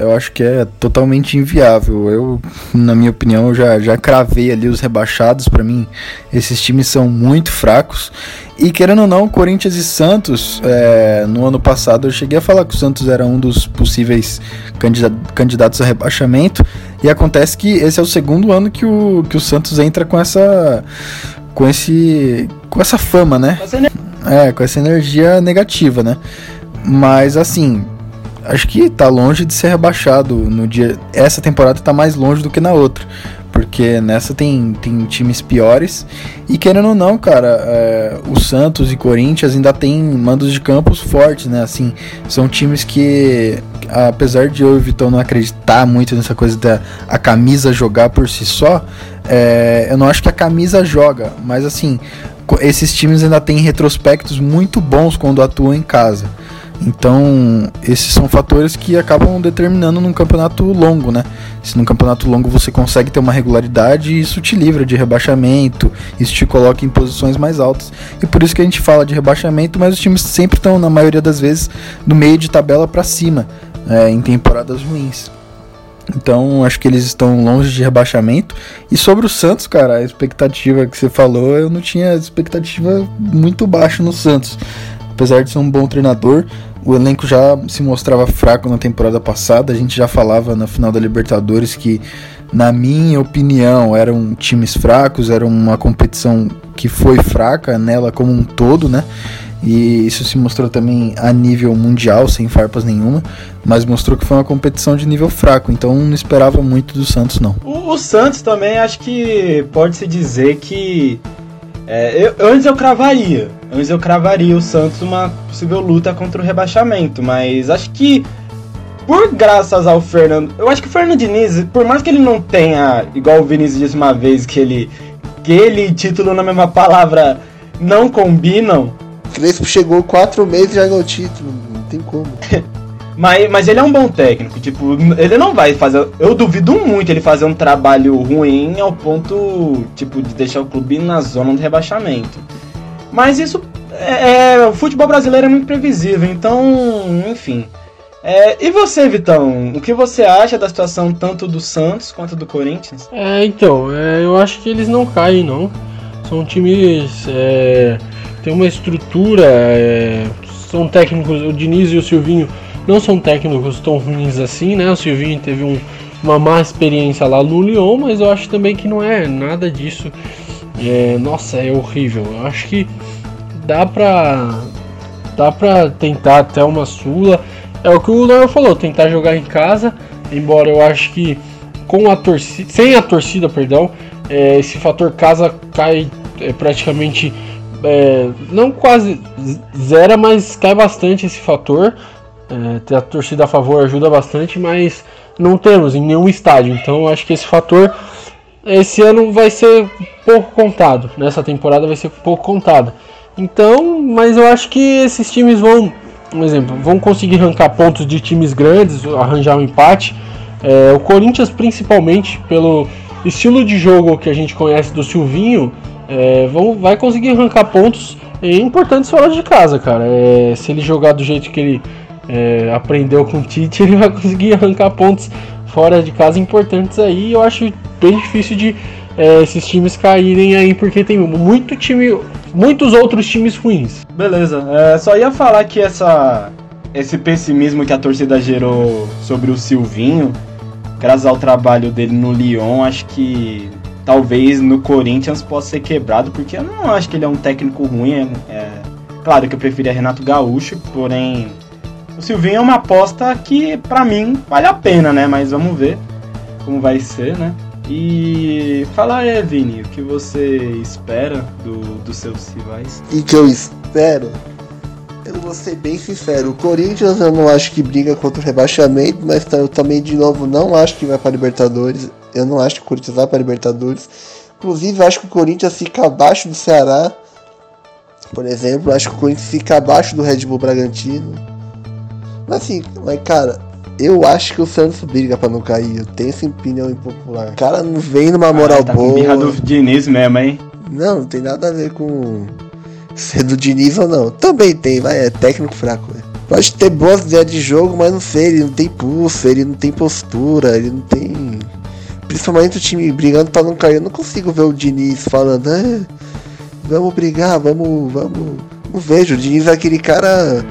eu acho que é totalmente inviável. Eu, na minha opinião, já, já cravei ali os rebaixados. Para mim, esses times são muito fracos. E querendo ou não, Corinthians e Santos, é, no ano passado eu cheguei a falar que o Santos era um dos possíveis candidatos a rebaixamento. E acontece que esse é o segundo ano que o, que o Santos entra com essa. com esse. com essa fama, né? É, com essa energia negativa, né? Mas assim, acho que tá longe de ser rebaixado no dia. Essa temporada tá mais longe do que na outra. Porque nessa tem, tem times piores. E querendo ou não, cara, é, o Santos e Corinthians ainda tem mandos de campos fortes, né? Assim, são times que, apesar de eu e o Vitão não acreditar muito nessa coisa da a camisa jogar por si só, é, eu não acho que a camisa joga. Mas assim, esses times ainda têm retrospectos muito bons quando atuam em casa. Então, esses são fatores que acabam determinando num campeonato longo, né? Se num campeonato longo você consegue ter uma regularidade, isso te livra de rebaixamento, isso te coloca em posições mais altas. E por isso que a gente fala de rebaixamento, mas os times sempre estão, na maioria das vezes, no meio de tabela para cima, é, em temporadas ruins. Então, acho que eles estão longe de rebaixamento. E sobre o Santos, cara, a expectativa que você falou, eu não tinha expectativa muito baixa no Santos. Apesar de ser um bom treinador, o elenco já se mostrava fraco na temporada passada. A gente já falava na final da Libertadores que, na minha opinião, eram times fracos, era uma competição que foi fraca nela como um todo, né? E isso se mostrou também a nível mundial, sem farpas nenhuma, mas mostrou que foi uma competição de nível fraco, então não esperava muito do Santos, não. O, o Santos também acho que pode-se dizer que. É, eu, antes eu cravaria. Antes eu cravaria o Santos uma possível luta contra o rebaixamento, mas acho que por graças ao Fernando. Eu acho que o Fernando Diniz, por mais que ele não tenha, igual o Vinícius disse uma vez, que ele. que ele e título na mesma palavra não combinam, Crespo chegou quatro meses e já ganhou título. Não tem como. mas, mas ele é um bom técnico. Tipo, ele não vai fazer. Eu duvido muito ele fazer um trabalho ruim ao ponto, tipo, de deixar o clube na zona de rebaixamento. Mas isso. É, é o futebol brasileiro é muito previsível, então, enfim. É, e você, Vitão? O que você acha da situação tanto do Santos quanto do Corinthians? É, então, é, eu acho que eles não caem, não. São times. É tem uma estrutura, é, são técnicos, o Diniz e o Silvinho não são técnicos tão ruins assim, né? O Silvinho teve um, uma má experiência lá no Lyon, mas eu acho também que não é nada disso. É, nossa, é horrível. Eu acho que dá pra dá pra tentar até uma Sula. É o que o Léo falou, tentar jogar em casa, embora eu acho que com a torcida, sem a torcida, perdão, é, esse fator casa cai é, praticamente é, não quase zera, mas cai bastante esse fator. É, ter a torcida a favor ajuda bastante, mas não temos em nenhum estádio. Então acho que esse fator esse ano vai ser pouco contado. Nessa temporada vai ser pouco contado. Então, mas eu acho que esses times vão, um exemplo, vão conseguir arrancar pontos de times grandes, arranjar um empate. É, o Corinthians, principalmente pelo estilo de jogo que a gente conhece do Silvinho, é, vão, vai conseguir arrancar pontos importantes fora de casa, cara. É, se ele jogar do jeito que ele é, aprendeu com o Tite, ele vai conseguir arrancar pontos fora de casa importantes aí. Eu acho bem difícil de é, esses times caírem aí, porque tem muito time, muitos outros times ruins. Beleza, é, só ia falar que essa, esse pessimismo que a torcida gerou sobre o Silvinho, graças ao trabalho dele no Lyon, acho que talvez no Corinthians possa ser quebrado, porque eu não acho que ele é um técnico ruim. É, é, claro que eu preferia Renato Gaúcho, porém o Silvinho é uma aposta que para mim vale a pena, né? Mas vamos ver como vai ser, né? E fala aí, Vini, o que você espera do, dos seus rivais? E que eu espero? Eu vou ser bem sincero, o Corinthians eu não acho que briga contra o rebaixamento, mas eu também de novo não acho que vai para Libertadores. Eu não acho que o Corinthians vai para Libertadores. Inclusive, eu acho que o Corinthians fica abaixo do Ceará. Por exemplo, eu acho que o Corinthians fica abaixo do Red Bull Bragantino. Mas assim, mas cara, eu acho que o Santos briga para não cair. Eu tenho essa opinião impopular. O cara não vem numa moral ah, tá boa. Com do Diniz mesmo, hein? Não, não tem nada a ver com ser do Diniz ou não. Também tem, vai, é técnico fraco. Né? Pode ter boas ideias de jogo, mas não sei, ele não tem pulso, ele não tem postura, ele não tem principalmente o time brigando para não cair. Eu não consigo ver o Diniz falando, ah, vamos brigar, vamos, vamos. Não vejo. O Diniz é aquele cara.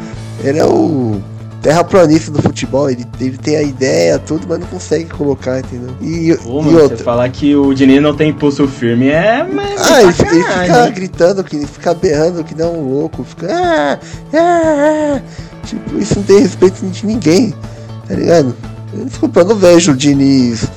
Ele é o terraplanista do futebol. Ele, ele tem a ideia, tudo, mas não consegue colocar, entendeu? E, Pô, e outra. Você falar que o Diniz não tem impulso firme é. Mas ah, ele, ele, fica gritando, que fica berrando que não um louco, fica. Ah, ah, ah. Tipo, isso não tem respeito de ninguém, tá ligado? Desculpa, eu não vejo o Diniz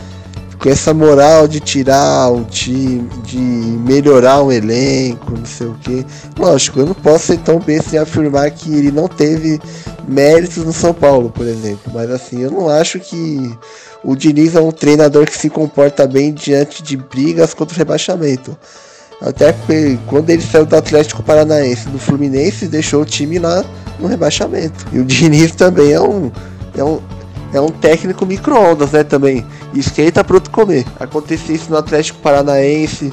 com essa moral de tirar o time, de melhorar o elenco, não sei o que. Lógico, eu não posso ser tão besta em afirmar que ele não teve méritos no São Paulo, por exemplo. Mas assim, eu não acho que o Diniz é um treinador que se comporta bem diante de brigas contra o rebaixamento. Até porque quando ele saiu do Atlético Paranaense do Fluminense, deixou o time lá no rebaixamento. E o Diniz também é um, é um, é um técnico micro-ondas, né, também. Esquenta pronto comer. Aconteceu isso no Atlético Paranaense.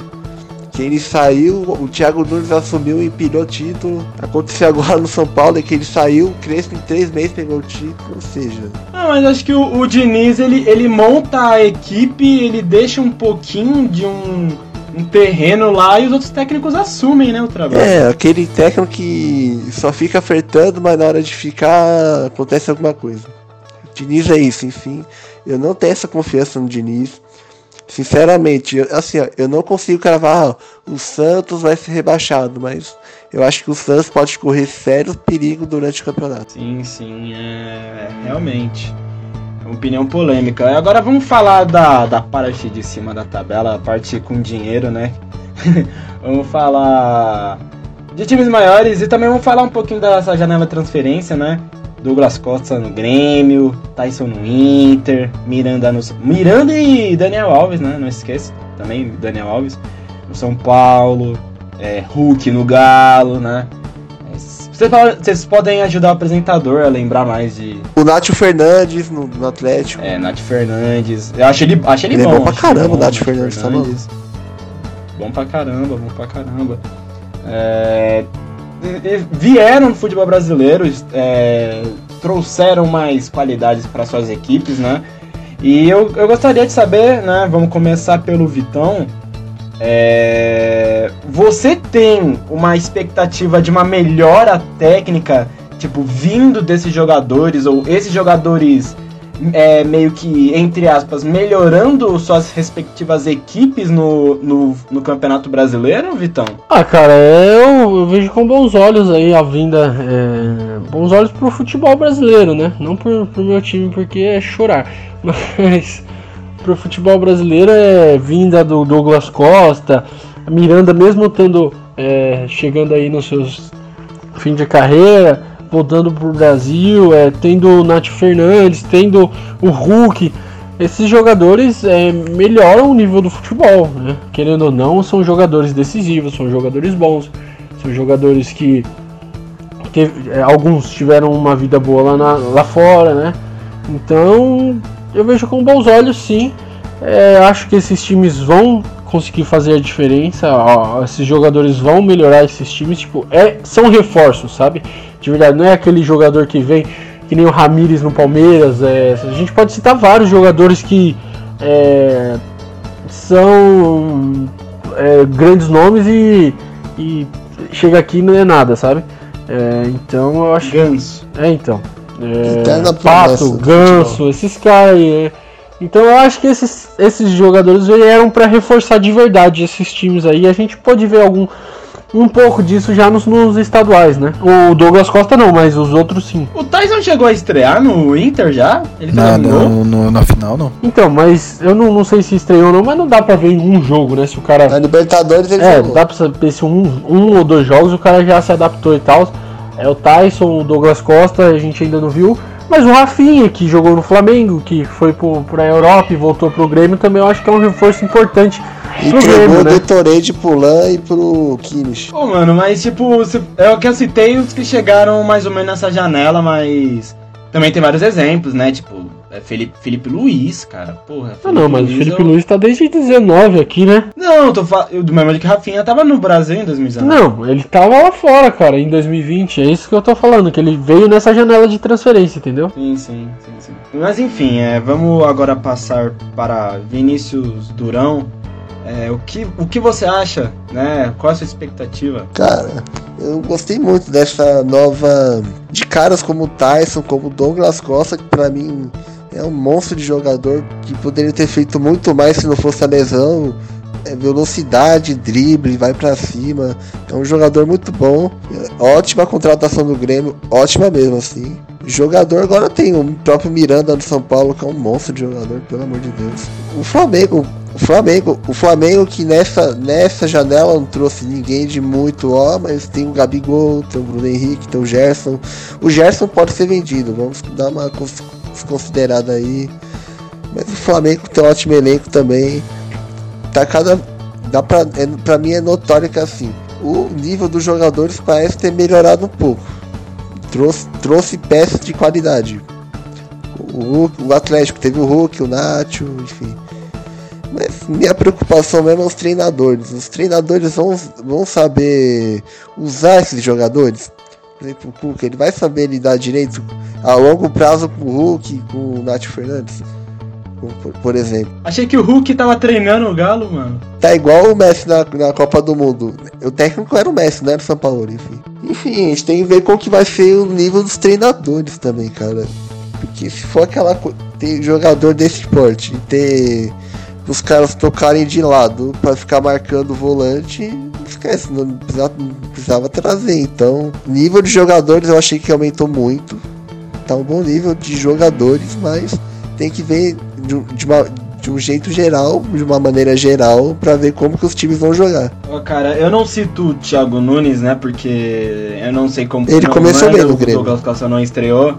que ele saiu, o Thiago Nunes assumiu e empilhou o título. Aconteceu agora no São Paulo, é que ele saiu, Crespo em três meses pegou o título, ou seja. Não, mas acho que o, o Diniz, ele, ele monta a equipe, ele deixa um pouquinho de um, um terreno lá e os outros técnicos assumem, né, o trabalho. É, aquele técnico que só fica apertando, mas na hora de ficar acontece alguma coisa. Diniz é isso, enfim. Eu não tenho essa confiança no Diniz. Sinceramente, eu- assim, ó, eu não consigo cravar, ó, o Santos vai ser rebaixado, mas eu acho que o Santos pode correr sério perigo durante o campeonato. Sim, sim, é. Realmente. É opinião polêmica. Agora vamos falar da, da parte de cima da tabela, a parte com dinheiro, né? vamos falar de times maiores e também vamos falar um pouquinho dessa janela transferência, né? Douglas Costa no Grêmio, Tyson no Inter, Miranda no. Miranda e Daniel Alves, né? Não esqueça. Também Daniel Alves no São Paulo, é, Hulk no Galo, né? Vocês podem- Vocês podem ajudar o apresentador a lembrar mais de O Nátio Fernandes no, no Atlético. é, Nath Fernandes. Eu acho ele, acho ele, Ele é bom. bom pra caramba, bom, o Nath Fernandes, tá Bom pra caramba, bom pra caramba. É, vieram no futebol brasileiro, é, trouxeram mais qualidades para suas equipes, né? E eu, eu gostaria de saber, né? Vamos começar pelo Vitão. É, você tem uma expectativa de uma melhora técnica, tipo, vindo desses jogadores, ou esses jogadores é, meio que, entre aspas, melhorando suas respectivas equipes no, no, no Campeonato Brasileiro, Vitão? Ah, cara, eu, eu vejo com bons olhos aí a vinda. é, bons olhos pro futebol brasileiro, né? Não pro, pro meu time, porque é chorar. Mas pro futebol brasileiro é vinda do Douglas Costa, Miranda, mesmo estando é, chegando aí nos seus fim de carreira, voltando pro Brasil, é, tendo o Nath Fernandes, tendo o Hulk. Esses jogadores é, melhoram o nível do futebol, né? Querendo ou não, são jogadores decisivos, são jogadores bons, são jogadores que teve- é, alguns tiveram uma vida boa lá, na- lá fora, né? Então eu vejo com bons olhos, sim. É, acho que esses times vão conseguir fazer a diferença. ó, esses jogadores vão melhorar esses times. Tipo, é, são reforços, sabe? De verdade, não é aquele jogador que vem que nem o Ramires no Palmeiras. é, a gente pode citar vários jogadores que é, são é, grandes nomes e, e chega aqui e não é nada, sabe? É, então eu acho Ganso. é, então. É, Pato, Ganso, esses caras aí. é. Então eu acho que esses, esses jogadores vieram pra reforçar de verdade esses times aí. A gente pode ver algum um pouco disso já nos, nos estaduais, né? O Douglas Costa não, mas os outros sim. O Tyson chegou a estrear no Inter já? Ele Na, no, no- na final, não. Então, mas eu não, não sei se estreou ou não, mas não dá pra ver em um jogo, né? Se o cara. Na Libertadores ele É, jogou. dá pra saber se um, um ou dois jogos o cara já se adaptou e tal. É o Tyson, o Douglas Costa, a gente ainda não viu. Mas o Rafinha, que jogou no Flamengo, que foi pro, pra Europa e voltou pro Grêmio, também eu acho que é um reforço importante Entregou o né? Detorei pro Lan e pro Kimmich. Pô, mano, mas tipo, é o que eu citei os que chegaram mais ou menos nessa janela, mas também tem vários exemplos, né? Tipo, é Felipe, Felipe Luiz, cara. Porra, Ah, não, mas o Luiz Felipe eu- Luiz tá desde 19 aqui, né? Não, eu tô falando do mesmo jeito que Rafinha tava no Brasil em 2019. Não, ele tava lá fora, cara, em 2020. É isso que eu tô falando, que ele veio nessa janela de transferência, entendeu? Sim, sim, sim, sim. Mas enfim, é, vamos agora passar para Vinícius Durão. É, o, que, o que você acha, né? Qual a sua expectativa? Cara, eu gostei muito dessa nova. De caras como o Tyson, como Douglas Costa, que pra mim é um monstro de jogador que poderia ter feito muito mais se não fosse a lesão. É velocidade, drible, vai pra cima. É um jogador muito bom. Ótima contratação do Grêmio, ótima mesmo assim. Jogador agora tem o próprio Miranda do São Paulo, que é um monstro de jogador, pelo amor de Deus. O Flamengo, o Flamengo, o Flamengo que nessa, nessa janela não trouxe ninguém de muito ó, mas tem o Gabigol, tem o Bruno Henrique, tem o Gerson. O Gerson pode ser vendido, vamos dar uma cons- considerada aí. Mas o Flamengo tem um ótimo elenco também. Tá cada. Dá pra, é, pra mim é notório que assim, o nível dos jogadores parece ter melhorado um pouco. Trouxe, trouxe peças de qualidade. O, o Atlético teve o Hulk, o Nacho, enfim. Mas minha preocupação mesmo é os treinadores. Os treinadores vão, vão saber usar esses jogadores. Por exemplo, o Cuca, ele vai saber lidar direito a longo prazo com o Hulk, com o Nath Fernandes, por, por exemplo. Achei que o Hulk tava treinando o Galo, mano. Tá igual o Messi na, na Copa do Mundo. O técnico era o Messi, não era o São Paulo, enfim. Enfim, a gente tem que ver como que vai ser o nível dos treinadores também, cara. Porque se for aquela coisa. Ter jogador desse esporte e ter os caras tocarem de lado para ficar marcando o volante, esquece, não precisava, não precisava, trazer. Então, nível de jogadores eu achei que aumentou muito. Tá um bom nível de jogadores, mas tem que ver de, de, uma, de um jeito geral, de uma maneira geral, para ver como que os times vão jogar. Oh, cara, eu não cito o Thiago Nunes, né? Porque eu não sei como. Ele começou não bem no Grêmio. O Douglas Costa não estreou.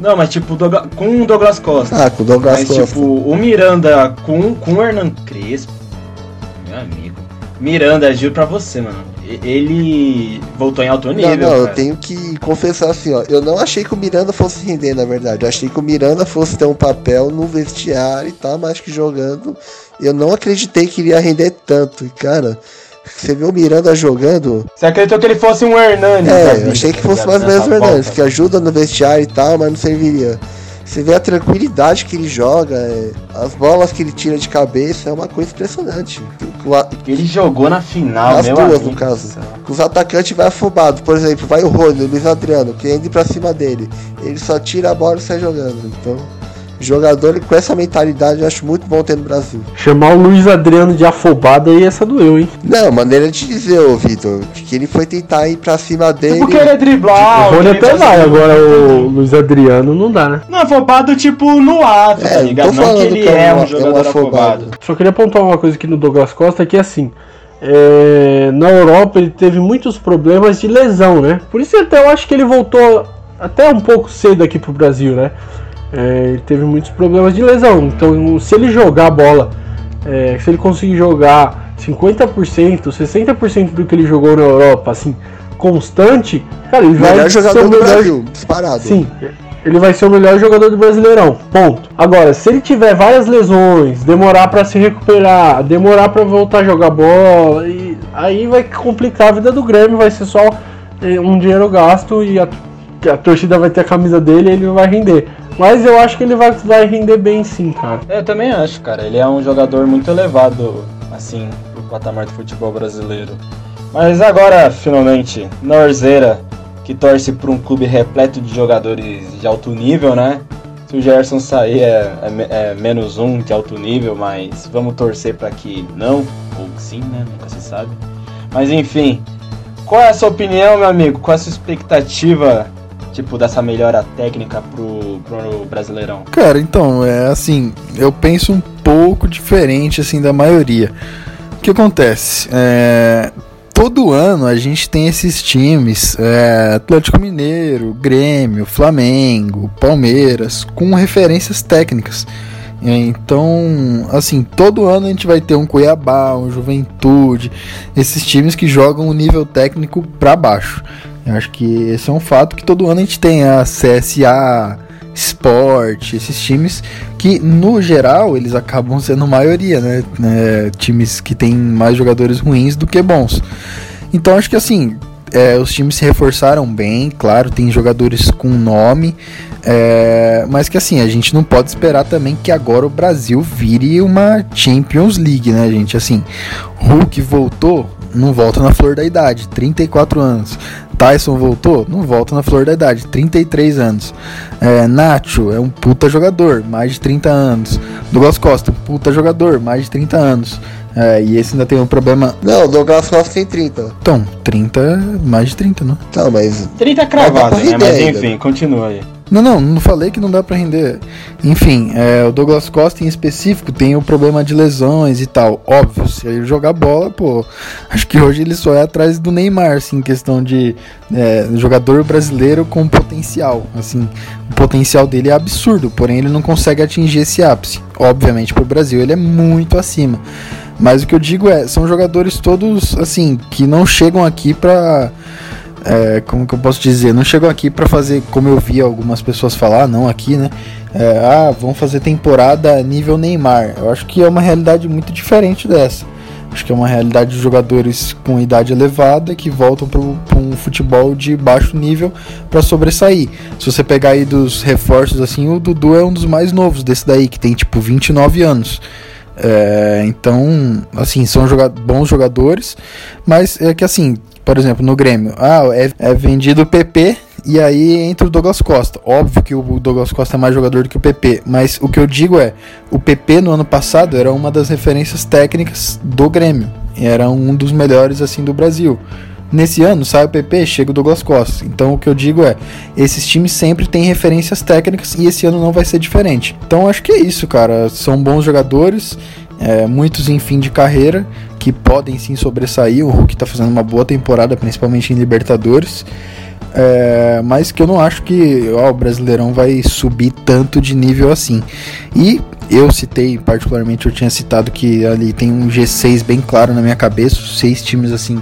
Não, mas tipo, Douglas, com o Douglas Costa. Ah, com o Douglas mas, Costa. tipo, o Miranda com, com o Hernan Crespo. Meu amigo. Miranda, juro pra você, mano. Ele voltou em alto nível. Não, não, eu tenho que confessar assim, ó. Eu não achei que o Miranda fosse render, na verdade. Eu achei que o Miranda fosse ter um papel no vestiário e tal, mas que jogando. Eu não acreditei que iria render tanto. E, cara, você vê o Miranda jogando. Você acreditou que ele fosse um Hernandes? da É, vida, eu achei que fosse mais ou menos o Hernandes, volta. que ajuda no vestiário e tal, mas não serviria. Você vê a tranquilidade que ele joga, é, as bolas que ele tira de cabeça, é uma coisa impressionante. Ele jogou na final, As meu duas, amigo no caso. Os atacantes vai afobado, por exemplo, vai o Rony, o Luiz Adriano, que entra pra cima dele. Ele só tira a bola e sai jogando. Então, jogador com essa mentalidade eu acho muito bom ter no Brasil. Chamar o Luiz Adriano de afobado aí, essa doeu, hein? Não, maneira de dizer, ô Vitor, que ele foi tentar ir pra cima dele. Tipo querer driblar. o Rony até vai, agora o Luiz Adriano não dá, né? Não, afobado tipo no ato, É, tá não ligado? Não que ele que é é um- um é um jogador afobado. afobado. Só queria apontar uma coisa aqui no Douglas Costa, que é assim, é, na Europa ele teve muitos problemas de lesão, né? Por isso até eu acho que ele voltou até um pouco cedo aqui pro Brasil, né? É, ele teve muitos problemas de lesão, então se ele jogar a bola, é, se ele conseguir jogar 50%, 60% do que ele jogou na Europa, assim, constante, cara, ele vai Melhor ser jogador o do melhor Brasil, disparado. Sim, ele vai ser o melhor jogador do Brasileirão. Ponto. Agora, se ele tiver várias lesões, demorar pra se recuperar, demorar pra voltar a jogar bola, e aí vai complicar a vida do Grêmio, vai ser só eh, um dinheiro gasto e a, a torcida vai ter a camisa dele e ele vai render. Mas eu acho que ele vai, vai render bem sim, cara. Eu também acho, cara. Ele é um jogador muito elevado, assim, pro patamar do futebol brasileiro. Mas agora, finalmente, Norzeira, que torce pra um clube repleto de jogadores de alto nível, né? Se o Gerson sair é, é é menos um de alto nível, mas vamos torcer pra que não, ou que sim, né? Nunca se sabe. Mas enfim, qual é a sua opinião, meu amigo? Qual é a sua expectativa, tipo, dessa melhora técnica pro, pro Brasileirão? Cara, então, é assim, eu penso um pouco diferente assim da maioria. O que acontece? É, todo ano a gente tem esses times, é, Atlético Mineiro, Grêmio, Flamengo, Palmeiras, com referências técnicas. É, Então, assim, todo ano a gente vai ter um Cuiabá, um Juventude, esses times que jogam o nível técnico pra baixo. Eu acho que esse é um fato que todo ano a gente tem a CSA, Sport, esses times que no geral eles acabam sendo maioria, né? É, times que têm mais jogadores ruins do que bons. Então acho que assim, é, os times se reforçaram bem, claro, tem jogadores com nome, é, mas que assim, a gente não pode esperar também que agora o Brasil vire uma Champions League, né, gente? Assim, Hulk voltou, não volta na flor da idade, 34 anos. Tyson voltou, não volta na flor da idade, 33 anos. É, Nacho é um puta jogador, mais de 30 anos. Douglas Costa, um puta jogador, mais de 30 anos. É, e esse ainda tem um problema. Não, o Douglas Costa tem 30. Então, 30, mais de 30, não? Tá, mas 30 Mas cravado, né? Mas enfim, continua aí. Não, não, não falei que não dá pra render. Enfim, é, o Douglas Costa em específico tem o problema de lesões e tal. Óbvio, se ele jogar bola, pô, acho que hoje ele só é atrás do Neymar, assim, em questão de é, jogador brasileiro com potencial. Assim, o potencial dele é absurdo, porém ele não consegue atingir esse ápice. Obviamente, pro Brasil ele é muito acima. Mas o que eu digo é, são jogadores todos, assim, que não chegam aqui pra é, como que eu posso dizer? Não chegou aqui para fazer como eu vi algumas pessoas falar, não aqui, né? É, ah, vão fazer temporada nível Neymar. Eu acho que é uma realidade muito diferente dessa. Acho que é uma realidade de jogadores com idade elevada que voltam para um futebol de baixo nível para sobressair. Se você pegar aí dos reforços, assim, o Dudu é um dos mais novos desse daí, que tem tipo 29 anos. É, então, assim, são joga bons jogadores, mas é que assim, por exemplo, no Grêmio, ah, é, é vendido o PP e aí entra o Douglas Costa. Óbvio que o Douglas Costa é mais jogador do que o PP, mas o que eu digo é, o PP no ano passado era uma das referências técnicas do Grêmio. Era um dos melhores assim do Brasil. Nesse ano sai o PP, chega o Douglas Costa. Então o que eu digo é, esses times sempre têm referências técnicas e esse ano não vai ser diferente. Então acho que é isso, cara. São bons jogadores, é, muitos em fim de carreira que podem sim sobressair. O Hulk está fazendo uma boa temporada, principalmente em Libertadores. É, mas que eu não acho que ó, o Brasileirão vai subir tanto de nível assim. E eu citei, particularmente, eu tinha citado que ali tem um G6 bem claro na minha cabeça, seis times assim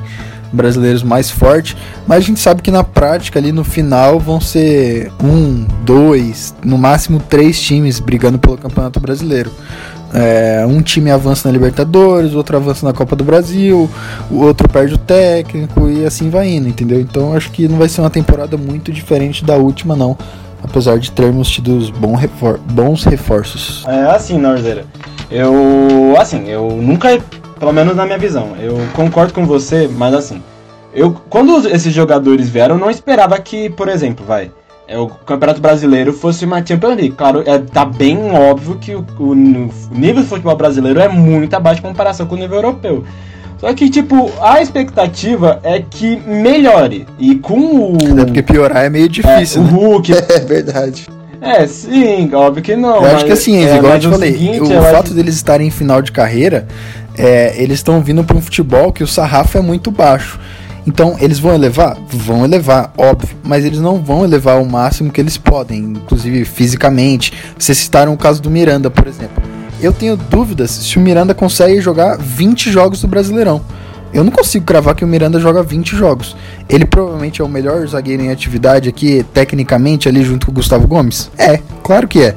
brasileiros mais fortes, mas a gente sabe que na prática ali no final vão ser um, dois, no máximo três times brigando pelo Campeonato Brasileiro. É, um time avança na Libertadores, outro avança na Copa do Brasil, o outro perde o técnico e assim vai indo, entendeu? Então acho que não vai ser uma temporada muito diferente da última, não. Apesar de termos tido bom refor bons reforços. É assim, Norzeira. Eu. Assim, eu nunca. Pelo menos na minha visão. Eu concordo com você, mas assim. Eu, quando esses jogadores vieram, eu não esperava que, por exemplo, vai é, o Campeonato Brasileiro fosse uma Champions League. Claro, é, tá bem óbvio que o, o, o nível do futebol brasileiro é muito abaixo em comparação com o nível europeu. Só que, tipo, a expectativa é que melhore. E com o. É porque piorar é meio difícil. É, né? O Hulk. É verdade. É, sim, óbvio que não. Eu acho que assim, é, igual eu te falei, seguinte, o fato acho- deles estarem em final de carreira, é, eles estão vindo para um futebol que o sarrafo é muito baixo. Então, eles vão elevar? Vão elevar, óbvio, mas eles não vão elevar o máximo que eles podem, inclusive fisicamente. Vocês citaram o caso do Miranda, por exemplo. Eu tenho dúvidas se o Miranda consegue jogar 20 jogos do Brasileirão. Eu não consigo cravar que o Miranda joga 20 jogos. Ele provavelmente é o melhor zagueiro em atividade aqui, tecnicamente, ali junto com o Gustavo Gomes? É, claro que é.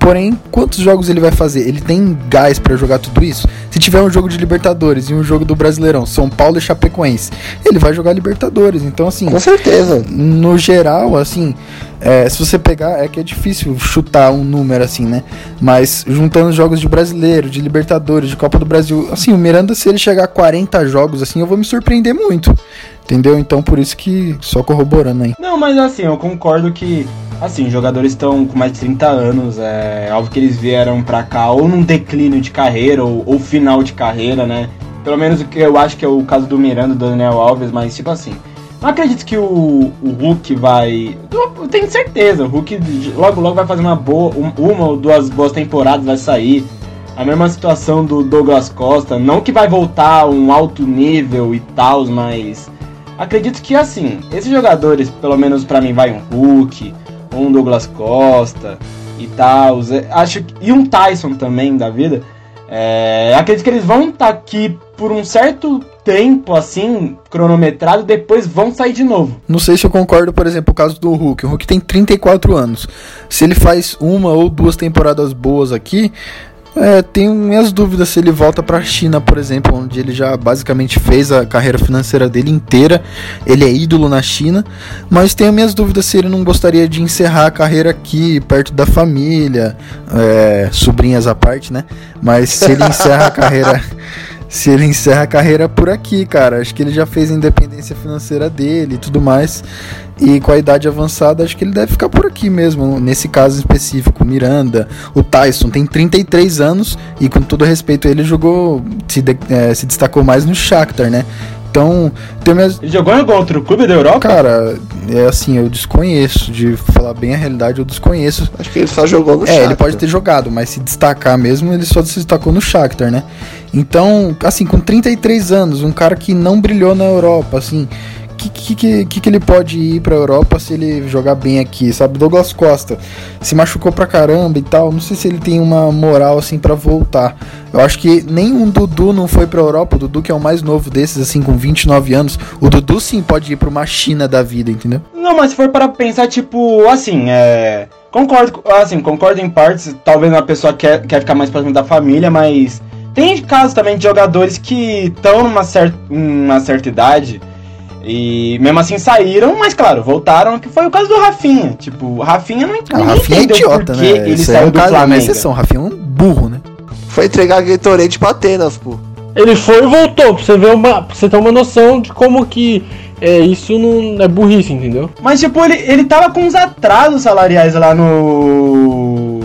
Porém, quantos jogos ele vai fazer? Ele tem gás pra jogar tudo isso? Se tiver um jogo de Libertadores e um jogo do Brasileirão, São Paulo e Chapecoense, ele vai jogar Libertadores. Então, assim, Com certeza. no geral, assim, é, se você pegar, é que é difícil chutar um número assim, né? Mas juntando os jogos de brasileiro, de Libertadores, de Copa do Brasil, assim, o Miranda, se ele chegar a 40 jogos, assim, eu vou me surpreender muito. Entendeu? Então por isso que só corroborando aí. Não, mas assim, eu concordo que, assim, os jogadores estão com mais de 30 anos, é óbvio que eles vieram pra cá ou num declínio de carreira ou, ou final de carreira, né? Pelo menos o que eu acho que é o caso do Miranda do Daniel Alves, mas tipo assim, não acredito que o, o Hulk vai. Eu tenho certeza, o Hulk logo logo vai fazer uma boa, um- uma ou duas boas temporadas, vai sair. A mesma situação do Douglas Costa, não que vai voltar a um alto nível e tal, mas acredito que assim, esses jogadores, pelo menos pra mim, vai um Hulk, um Douglas Costa e tal, acho que- e um Tyson também da vida. É, acredito que eles vão estar aqui por um certo tempo, assim, cronometrado, depois vão sair de novo. Não sei se eu concordo, por exemplo, o caso do Hulk. O Hulk tem 34 anos. Se ele faz uma ou duas temporadas boas aqui, é, tenho minhas dúvidas se ele volta pra China, por exemplo, onde ele já basicamente fez a carreira financeira dele inteira. Ele é ídolo na China, mas tenho minhas dúvidas se ele não gostaria de encerrar a carreira aqui, perto da família, é, sobrinhas à parte, né? Mas se ele encerra a carreira. Se ele encerra a carreira por aqui, cara. Acho que ele já fez a independência financeira dele e tudo mais. E com a idade avançada, acho que ele deve ficar por aqui mesmo. Nesse caso específico, Miranda, o Tyson tem 33 anos e com todo respeito ele jogou, se, de- eh, se destacou mais no Shakhtar, né? Então, tem minhas, Ele jogou em algum outro clube da Europa? Cara, é assim, eu desconheço. De falar bem a realidade, eu desconheço. Acho que ele só jogou no É, ele Shakhtar. pode ter jogado, mas se destacar mesmo, ele só se destacou no Shakhtar, né? Então, assim, com 33 anos, um cara que não brilhou na Europa, assim, que, que, que, que, ele pode ir pra Europa se ele jogar bem aqui, sabe? Douglas Costa se machucou pra caramba e tal. Não sei se ele tem uma moral assim para voltar. Eu acho que nenhum Dudu não foi pra Europa. O Dudu, que é o mais novo desses, assim, com 29 anos. O Dudu sim pode ir pra uma China da vida, entendeu? Não, mas se for para pensar, tipo, assim, é. Concordo, assim, concordo em partes. Talvez uma pessoa quer, quer ficar mais próximo da família, mas tem casos também de jogadores que estão numa certa, numa certa idade e mesmo assim saíram, mas claro, voltaram, que foi o caso do Rafinha. Tipo, o Rafinha não ah, Rafinha é idiota, né? ele Esse saiu é do caso, Flamengo. exceção, Rafinha é um burro, né? Foi entregar Gatorade pra Atenas, pô. Ele foi e voltou, pra você ver uma. Pra você ter uma noção de como que é, isso não é burrice, entendeu? Mas tipo, ele, ele tava com uns atrasos salariais lá no.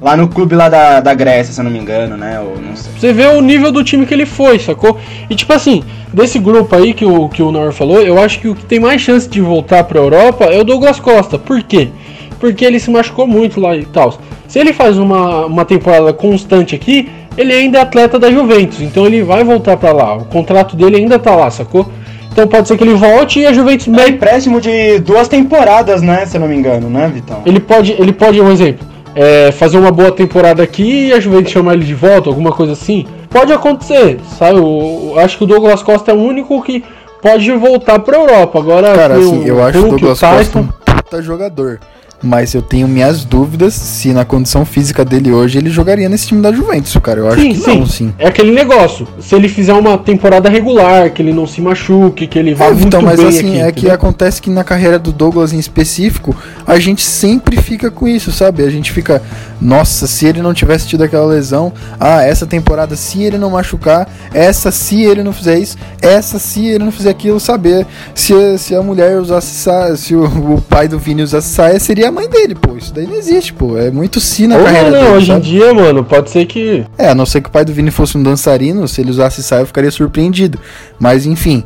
Lá no clube lá da, da Grécia, se eu não me engano, né? Ou não sei. Você vê o nível do time que ele foi, sacou? E tipo assim, desse grupo aí que o, que o Nor falou, eu acho que o que tem mais chance de voltar pra Europa é o Douglas Costa. Por quê? Porque ele se machucou muito lá e tal. Se ele faz uma, uma temporada constante aqui, ele ainda é atleta da Juventus, então ele vai voltar para lá. O contrato dele ainda tá lá, sacou? Então pode ser que ele volte e a Juventus. É empréstimo de duas temporadas, né? Se eu não me engano, né, Vitão? Ele pode, ele pode, um exemplo, é, fazer uma boa temporada aqui e a Juventus chamar ele de volta, alguma coisa assim. Pode acontecer, sabe? Eu, eu acho que o Douglas Costa é o único que pode voltar pra Europa. Agora, cara, assim, eu acho o Douglas Costa um puta jogador. Mas eu tenho minhas dúvidas se na condição física dele hoje ele jogaria nesse time da Juventus, cara. Eu acho sim, que sim. não, sim. É aquele negócio. Se ele fizer uma temporada regular, que ele não se machuque, que ele vá é, muito então, mas bem assim, aqui, é que acontece que na carreira do Douglas em específico, a gente sempre fica com isso, sabe? A gente fica, nossa, se ele não tivesse tido aquela lesão, ah, essa temporada se ele não machucar, essa se ele não fizer isso, essa se ele não fizer aquilo, saber se, se a mulher usasse saia, se o, o pai do Vini usasse saia, seria a mãe dele, pô. Isso daí não existe, pô. É muito sim na Ou carreira não, dele. Hoje sabe? em dia, mano, pode ser que. É, a não ser que o pai do Vini fosse um dançarino, se ele usasse saia, eu ficaria surpreendido. Mas enfim.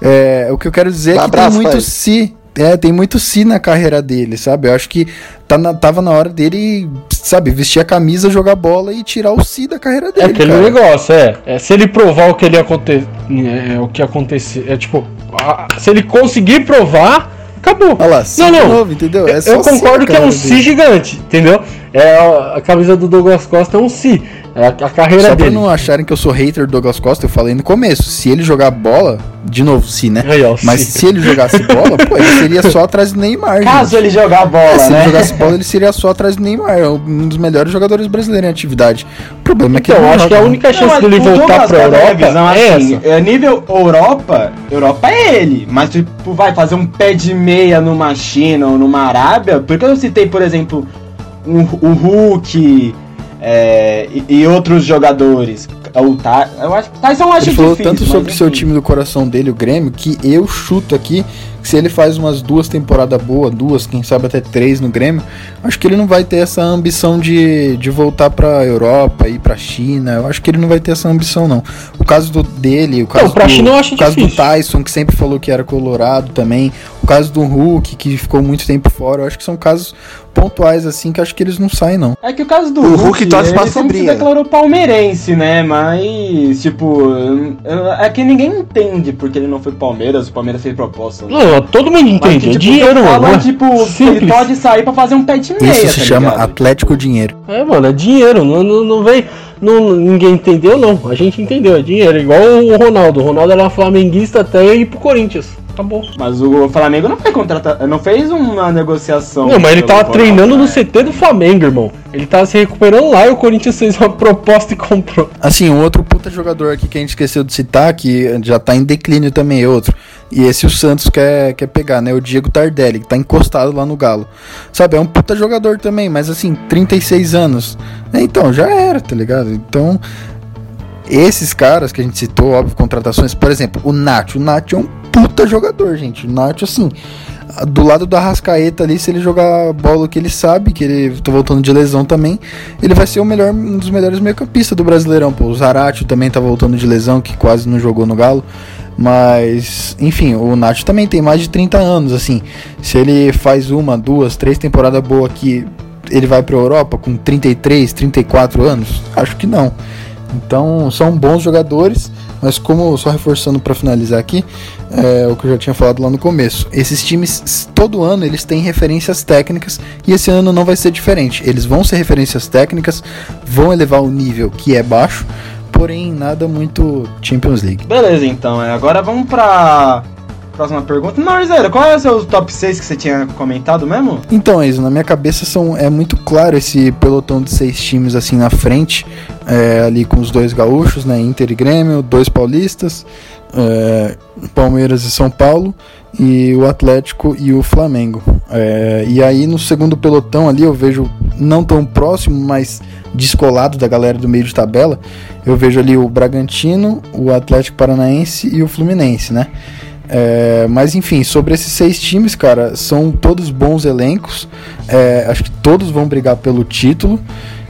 É, o que eu quero dizer é que tem muito si. É, tem muito si na carreira dele, sabe? Eu acho que tá na, tava na hora dele, sabe, vestir a camisa, jogar bola e tirar o si da carreira dele. É aquele cara. negócio, é, é. Se ele provar o que ele acontece. É, o que aconteceu. É tipo. A, se ele conseguir provar Acabou. Olha lá, não, não. Novo, entendeu? É eu concordo que é um si gigante, entendeu? É a, camisa do Douglas Costa é um si. É a, a carreira Só dele. Só pra não acharem que eu sou hater do Douglas Costa, eu falei no começo. Se ele jogar bola, de novo, si, né? Aí, ó, Mas si. se ele jogasse bola, pô, ele seria só atrás do Neymar. Caso gente. ele jogar bola, é, Se né? ele jogasse bola, ele seria só atrás do Neymar. É um dos melhores jogadores brasileiros em atividade. O problema é que então, eu acho que a única chance não, dele voltar pra Europa é assim, essa. É nível Europa, Europa é ele. Mas tu vai fazer um pé de meia numa China ou numa Arábia, porque eu citei, por exemplo, um, o Hulk é, e, e, outros jogadores. O Ty, eu acho que Tyson acho Ele falou difícil, tanto sobre o seu time do coração dele, o Grêmio, que eu chuto aqui se ele faz umas duas temporadas boas, duas, quem sabe até três no Grêmio, acho que ele não vai ter essa ambição de, de voltar pra Europa, ir pra China. Eu acho que ele não vai ter essa ambição, não. O caso do, dele, o caso, não, do, China eu acho o caso do Tyson, que sempre falou que era colorado também, o caso do Hulk, que ficou muito tempo fora, eu acho que são casos pontuais, assim, que acho que eles não saem, não. É que o caso do o Hulk, Hulk torce pra ele se declarou palmeirense, né? Mas, tipo, é que ninguém entende porque ele não foi Palmeiras, o Palmeiras fez proposta. Né? Não, todo mundo entende, Mas, é tipo, é dinheiro, mano. Falam, tipo, Simples. ele pode sair pra fazer um pé de meia, Isso se tá chama ligado? Atlético Dinheiro. É, mano, é dinheiro, não, não, não vem... Não, ninguém entendeu, não. A gente entendeu, é dinheiro. Igual o Ronaldo. O Ronaldo era flamenguista até ir pro Corinthians acabou. Mas o Flamengo não foi contratado, não fez uma negociação. Não, mas ele tava treinando no CT do Flamengo, irmão. Ele tava se recuperando lá e o Corinthians fez uma proposta e comprou. Assim, um outro puta jogador aqui que a gente esqueceu de citar, que já tá em declínio também, é outro. E esse o Santos quer, quer pegar, né? O Diego Tardelli, que tá encostado lá no Galo. Sabe, é um puta jogador também, mas assim, 36 anos. Então, já era, tá ligado? Então, esses caras que a gente citou, óbvio, contratações, por exemplo, o Nacho. O Nacho é um puta jogador, gente. O Nacho, assim, do lado do Arrascaeta ali, se ele jogar bola que ele sabe, que ele tá voltando de lesão também, ele vai ser o melhor, um dos melhores meio-campistas do Brasileirão. Pô, o Zaratio também tá voltando de lesão, que quase não jogou no Galo. Mas, enfim, o Nacho também tem mais de 30 anos, assim. Se ele faz uma, duas, três temporadas boas aqui, ele vai pra Europa com 33, 34 anos? Acho que não. Então são bons jogadores, mas como só reforçando para finalizar aqui, é, o que eu já tinha falado lá no começo, esses times todo ano eles têm referências técnicas e esse ano não vai ser diferente. Eles vão ser referências técnicas, vão elevar o nível que é baixo, porém nada muito Champions League. Beleza, então. é, Agora vamos pra próxima pergunta. Não, Zero, qual é o seu top 6 que você tinha comentado mesmo? Então, Enzo, na minha cabeça são, é muito claro esse pelotão de seis times assim na frente, é, ali com os dois gaúchos, né, Inter e Grêmio, dois paulistas, é, Palmeiras e São Paulo, e o Atlético e o Flamengo. É, e aí no segundo pelotão ali eu vejo não tão próximo, mas descolado da galera do meio de tabela, eu vejo ali o Bragantino, o Atlético Paranaense e o Fluminense, né? É, mas enfim, sobre esses seis times, cara, são todos bons elencos. É, acho que todos vão brigar pelo título.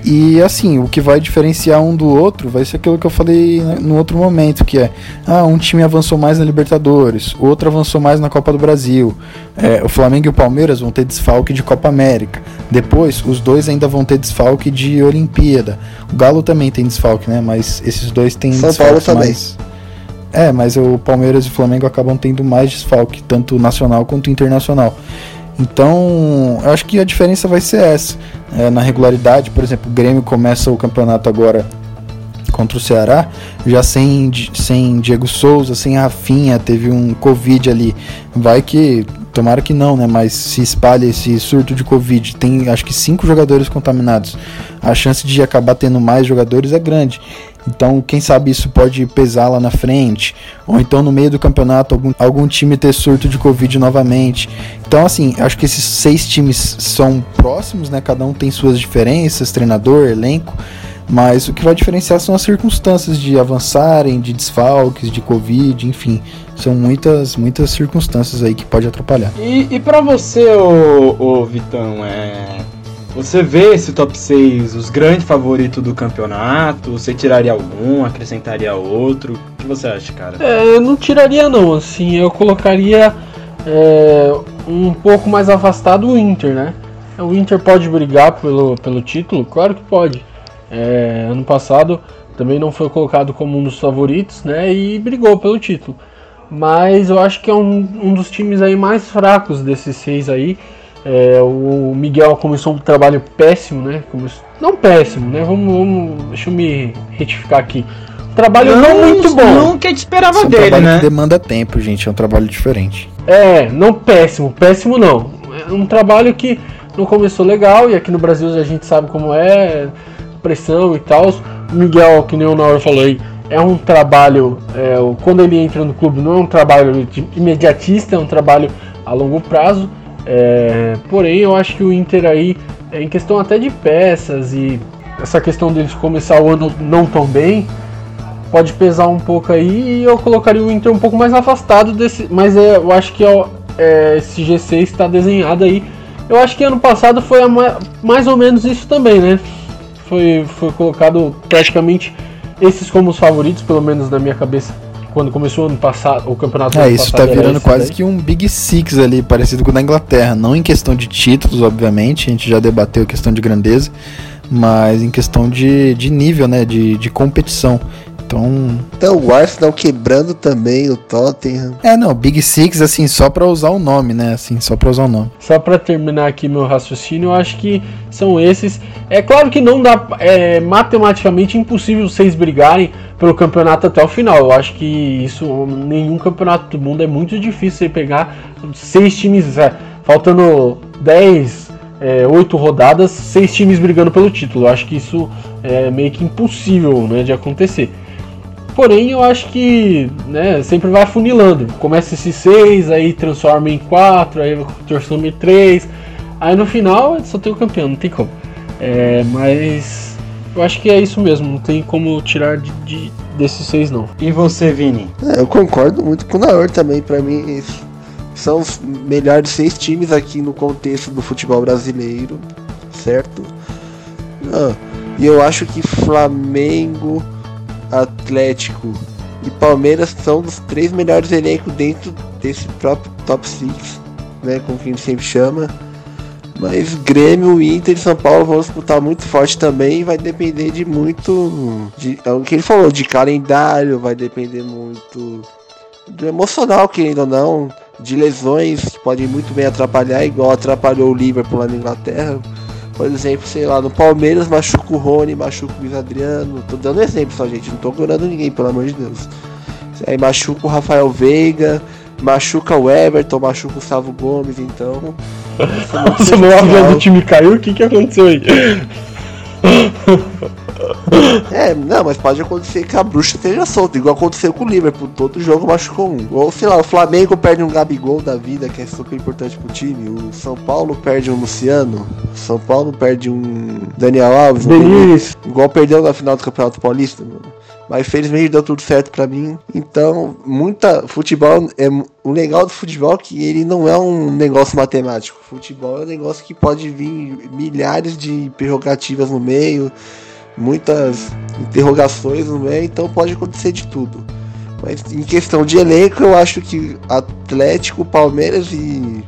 E assim, o que vai diferenciar um do outro vai ser aquilo que eu falei né, no outro momento, que é ah, um time avançou mais na Libertadores, o outro avançou mais na Copa do Brasil. É, o Flamengo e o Palmeiras vão ter desfalque de Copa América. Depois, os dois ainda vão ter desfalque de Olimpíada. O Galo também tem desfalque, né? Mas esses dois têm São Paulo desfalques também. É, mas o Palmeiras e o Flamengo acabam tendo mais desfalque, tanto nacional quanto internacional. Então, eu acho que a diferença vai ser essa. É, na regularidade, por exemplo, o Grêmio começa o campeonato agora contra o Ceará, já sem, sem Diego Souza, sem Rafinha, teve um Covid ali. Vai que, tomara que não, né? Mas se espalha esse surto de Covid, tem acho que cinco jogadores contaminados. A chance de acabar tendo mais jogadores é grande. Então, quem sabe isso pode pesar lá na frente. Ou então, no meio do campeonato, algum, algum time ter surto de Covid novamente. Então, assim, acho que esses seis times são próximos, né? Cada um tem suas diferenças, treinador, elenco. Mas o que vai diferenciar são as circunstâncias de avançarem, de desfalques, de Covid, enfim. São muitas, muitas circunstâncias aí que pode atrapalhar. E, e pra você, ô, ô Vitão, é. Você vê esse top 6 os grandes favoritos do campeonato? Você tiraria algum, acrescentaria outro? O que você acha, cara? É, eu não tiraria não, assim, eu colocaria é, um pouco mais afastado o Inter, né? O Inter pode brigar pelo, pelo título? Claro que pode. É, ano passado também não foi colocado como um dos favoritos, né? E brigou pelo título. Mas eu acho que é um, um dos times aí mais fracos desses seis aí. É, o Miguel começou um trabalho péssimo, né? Começou- não péssimo, né? Vamos, vamos, deixa eu me retificar aqui. Um trabalho não, muito bom. Não que a gente esperava é um dele, trabalho né? que demanda tempo, gente. É um trabalho diferente. É, não péssimo, péssimo não. É um trabalho que não começou legal e aqui no Brasil a gente sabe como é, pressão e tal. O Miguel, que nem o Naur falou aí, é um trabalho, é, quando ele entra no clube, não é um trabalho imediatista, é um trabalho a longo prazo. É, porém, eu acho que o Inter aí, é, em questão até de peças e essa questão deles começar o ano não tão bem, pode pesar um pouco aí e eu colocaria o Inter um pouco mais afastado desse. Mas é, eu acho que ó, é, esse G6 está desenhado aí. Eu acho que ano passado foi ma- mais ou menos isso também, né? Foi, foi colocado praticamente esses como os favoritos, pelo menos na minha cabeça, quando começou ano passado, o campeonato É, isso tá era virando esse quase daí. que um Big Six ali, parecido com o da Inglaterra. Não em questão de títulos, obviamente, a gente já debateu a questão de grandeza, mas em questão de, de nível, né, de, de competição. Então, Então, o Arsenal quebrando também o Tottenham. é, não, Big Six, assim, só pra usar o nome, né, assim, só pra usar o nome. Só para terminar aqui meu raciocínio, eu acho que são esses. É claro que não dá, é matematicamente impossível vocês brigarem pelo campeonato até o final. Eu acho que isso, nenhum campeonato do mundo é muito difícil você pegar seis times, é, faltando 10, é, 8 rodadas, seis times brigando pelo título. Eu acho que isso é meio que impossível né, de acontecer. Porém, eu acho que né, sempre vai afunilando. Começa esses seis, aí transforma em quatro, aí transforma em três. Aí no final só tem o campeão, não tem como. É, mas eu acho que é isso mesmo, não tem como tirar de, de- desses seis não. E você, Vini? É, eu concordo muito com o Naor também. Pra mim, são os melhores seis times aqui no contexto do futebol brasileiro, certo? Ah, e eu acho que Flamengo, Atlético e Palmeiras são os três melhores elencos dentro desse próprio top 6, né? Como que a gente sempre chama. Mas Grêmio, Inter e São Paulo vão disputar muito forte também. Vai depender de muito. De, é o que ele falou, de calendário, vai depender muito do emocional, querendo ou não. De lesões que podem muito bem atrapalhar, igual atrapalhou o Liverpool lá na Inglaterra. Por exemplo, sei lá, no Palmeiras machuca o Rony, machuca o Luiz Adriano. Tô dando exemplo só, gente. Não tô curando ninguém, pelo amor de Deus. Aí machuca o Rafael Veiga, machuca o Everton, machuca o Gustavo Gomes, então. Nossa, meu avião do time caiu, o que, que aconteceu aí? É, não, mas pode acontecer que a bruxa esteja solta, igual aconteceu com o Liverpool, todo jogo machucou um. Ou sei lá, o Flamengo perde um Gabigol da vida, que é super importante pro time. O São Paulo perde um Luciano. O São Paulo perde um Daniel Alves. Denis. Igual perdeu na final do Campeonato Paulista, mano. Mas felizmente deu tudo certo pra mim. Então, muita futebol é o legal do futebol é que ele não é um negócio matemático. Futebol é um negócio que pode vir milhares de prerrogativas no meio, muitas interrogações no meio, então pode acontecer de tudo. Mas em questão de elenco, eu acho que Atlético, Palmeiras e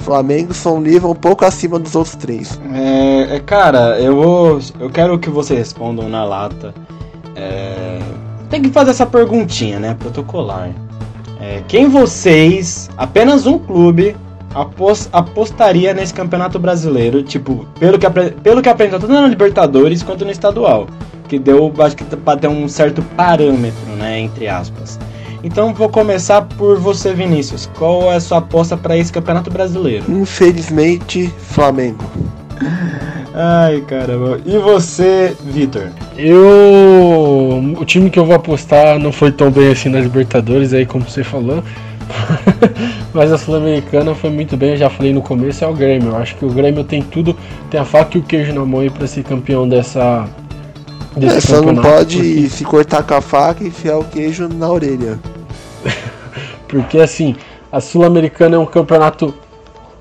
Flamengo são um nível um pouco acima dos outros três. É, é, cara, eu vou. Eu quero que vocês respondam na lata. É, tem que fazer essa perguntinha, né? Protocolar. É, quem vocês, apenas um clube, apos, apostaria nesse campeonato brasileiro? Tipo, pelo que, pelo que apresentou tanto na Libertadores quanto no estadual. Que deu, acho que pra ter um certo parâmetro, né? Entre aspas. Então vou começar por você, Vinícius. Qual é a sua aposta para esse campeonato brasileiro? Infelizmente, Flamengo. Ai, caramba. E você, Vitor? Eu. O time que eu vou apostar não foi tão bem assim na Libertadores, aí como você falou. Mas a Sul-Americana foi muito bem, eu já falei no começo, é o Grêmio. Eu acho que o Grêmio tem tudo, tem a faca e o queijo na mão aí pra ser campeão dessa. Desse É, só não pode porque- se cortar com a faca e enfiar o queijo na orelha. Porque assim, a Sul-Americana é um campeonato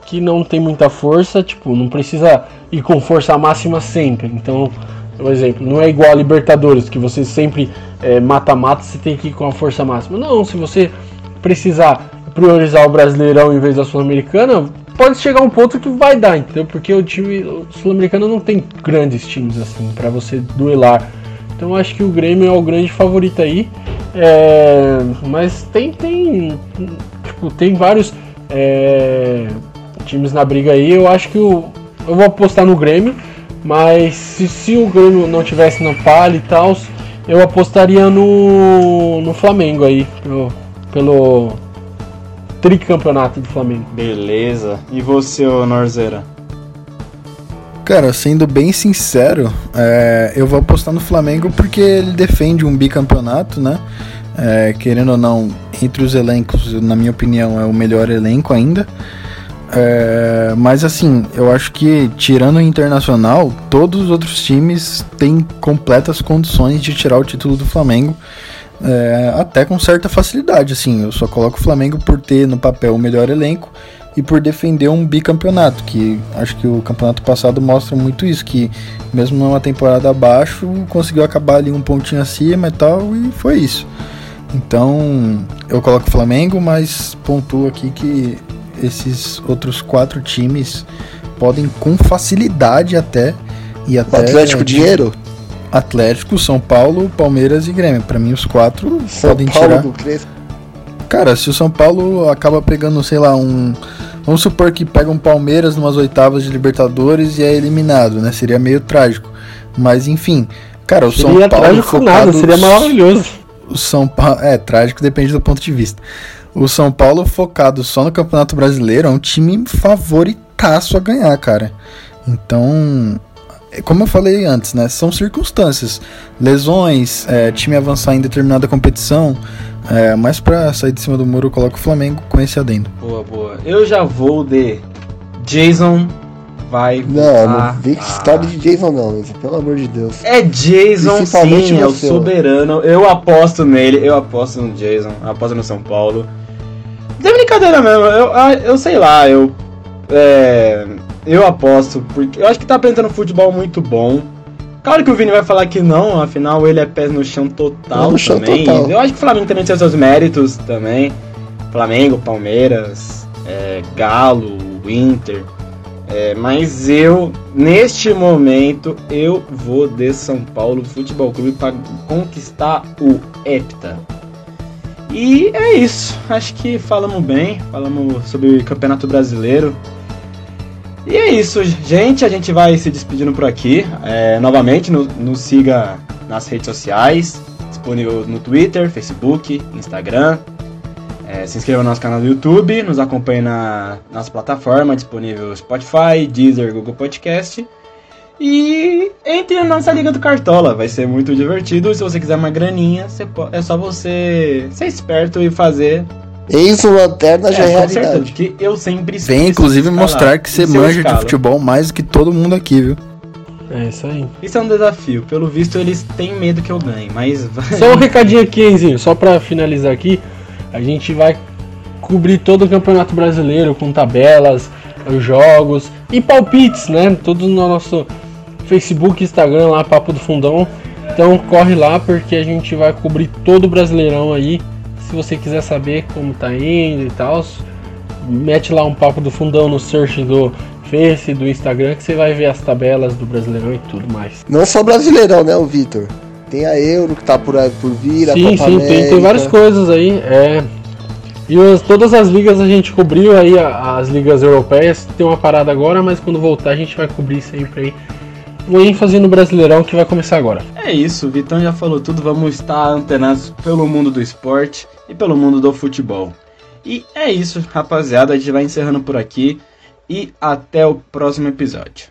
que não tem muita força, tipo, não precisa ir com força máxima sempre. Então, por exemplo, não é igual a Libertadores, que você sempre é, mata-mata, você tem que ir com a força máxima. Não, se você precisar priorizar o Brasileirão em vez da Sul-Americana, pode chegar um ponto que vai dar, entendeu? Porque o time sul-americano não tem grandes times assim para você duelar. Então acho que o Grêmio é o grande favorito aí. É, mas tem, tem, tipo, tem vários é, times na briga aí. Eu acho que o, eu vou apostar no Grêmio, mas se, se o Grêmio não tivesse na palha e tal, eu apostaria no, no Flamengo aí, pelo tricampeonato do Flamengo. Beleza. E você, Norzeira? Cara, sendo bem sincero, é, eu vou apostar no Flamengo porque ele defende um bicampeonato, né? É, querendo ou não, entre os elencos, na minha opinião, é o melhor elenco ainda. É, mas assim, eu acho que tirando o internacional, todos os outros times têm completas condições de tirar o título do Flamengo. É, até com certa facilidade, assim. Eu só coloco o Flamengo por ter no papel o melhor elenco e por defender um bicampeonato, que acho que o campeonato passado mostra muito isso, que mesmo numa temporada abaixo, conseguiu acabar ali um pontinho acima e tal, e foi isso. Então, eu coloco o Flamengo, mas pontuo aqui que esses outros quatro times podem com facilidade até e O até Atlético Dinheiro? Atlético, São Paulo, Palmeiras e Grêmio. Pra mim os quatro São podem Paulo tirar. do Crespo. Cara, se o São Paulo acaba pegando, sei lá, um. Vamos supor que pega um Palmeiras numas oitavas de Libertadores e é eliminado, né? Seria meio trágico. Mas enfim, cara, o São seria Paulo trágico nada, focado- seria maravilhoso. O São Paulo, é trágico, depende do ponto de vista. O São Paulo focado só no Campeonato Brasileiro é um time favoritaço a ganhar, cara. Então, como eu falei antes, né? São circunstâncias, lesões, é, time avançar em determinada competição. É, mas pra sair de cima do muro, eu coloco o Flamengo com esse adendo. Boa, boa. Eu já vou de Jason vai Não, voltar não a- essa história de Jason não, Luiz, pelo amor de Deus. É Jason sim, é o soberano. Eu aposto nele, eu aposto no Jason, eu aposto no São Paulo. De brincadeira mesmo, eu, ah, eu sei lá, eu. É, eu aposto, porque eu acho que tá apresentando futebol muito bom. Claro que o Vini vai falar que não, afinal ele é pés no chão total no chão também. total. Eu acho que o Flamengo também tem seus méritos também. Flamengo, Palmeiras, é, Galo, Inter. É, mas eu, neste momento, eu vou de São Paulo Futebol Clube para conquistar o Hepta. E é isso. Acho que falamos bem, falamos sobre o Campeonato Brasileiro. E é isso, gente. A gente vai se despedindo por aqui. É, novamente, no- nos siga nas redes sociais, disponível no Twitter, Facebook, Instagram. É, se inscreva no nosso canal do YouTube, nos acompanhe na nossa plataforma, disponível Spotify, Deezer, Google Podcast. E entre na nossa Liga do Cartola, vai ser muito divertido. Se você quiser uma graninha, é só você ser esperto e fazer. Eis o Lanterna já é certeza, realidade. que eu sempre Vem inclusive de mostrar que você manja de escalo. futebol mais do que todo mundo aqui, viu? É isso aí. Isso é um desafio. Pelo visto, eles têm medo que eu ganhe, mas Só um recadinho aqui, Enzinho, só pra finalizar aqui, a gente vai cobrir todo o Campeonato Brasileiro com tabelas, os jogos e palpites, né? Tudo no nosso Facebook, Instagram lá, Papo do Fundão. Então corre lá porque a gente vai cobrir todo o Brasileirão aí. Se você quiser saber como tá indo e tal, mete lá um Papo do Fundão no search do Face, do Instagram, que você vai ver as tabelas do Brasileirão e tudo mais. Não só brasileirão, né, o Vitor? Tem a Euro que tá por aí por vir, a Sim, Copa sim, tem, tem América. várias coisas aí. É. E os- todas as ligas a gente cobriu aí, as ligas europeias. Tem uma parada agora, mas quando voltar a gente vai cobrir sempre aí. Um ênfase no Brasileirão que vai começar agora. É isso, o Vitão já falou tudo. Vamos estar antenados pelo mundo do esporte e pelo mundo do futebol. E é isso, rapaziada. A gente vai encerrando por aqui. E até o próximo episódio.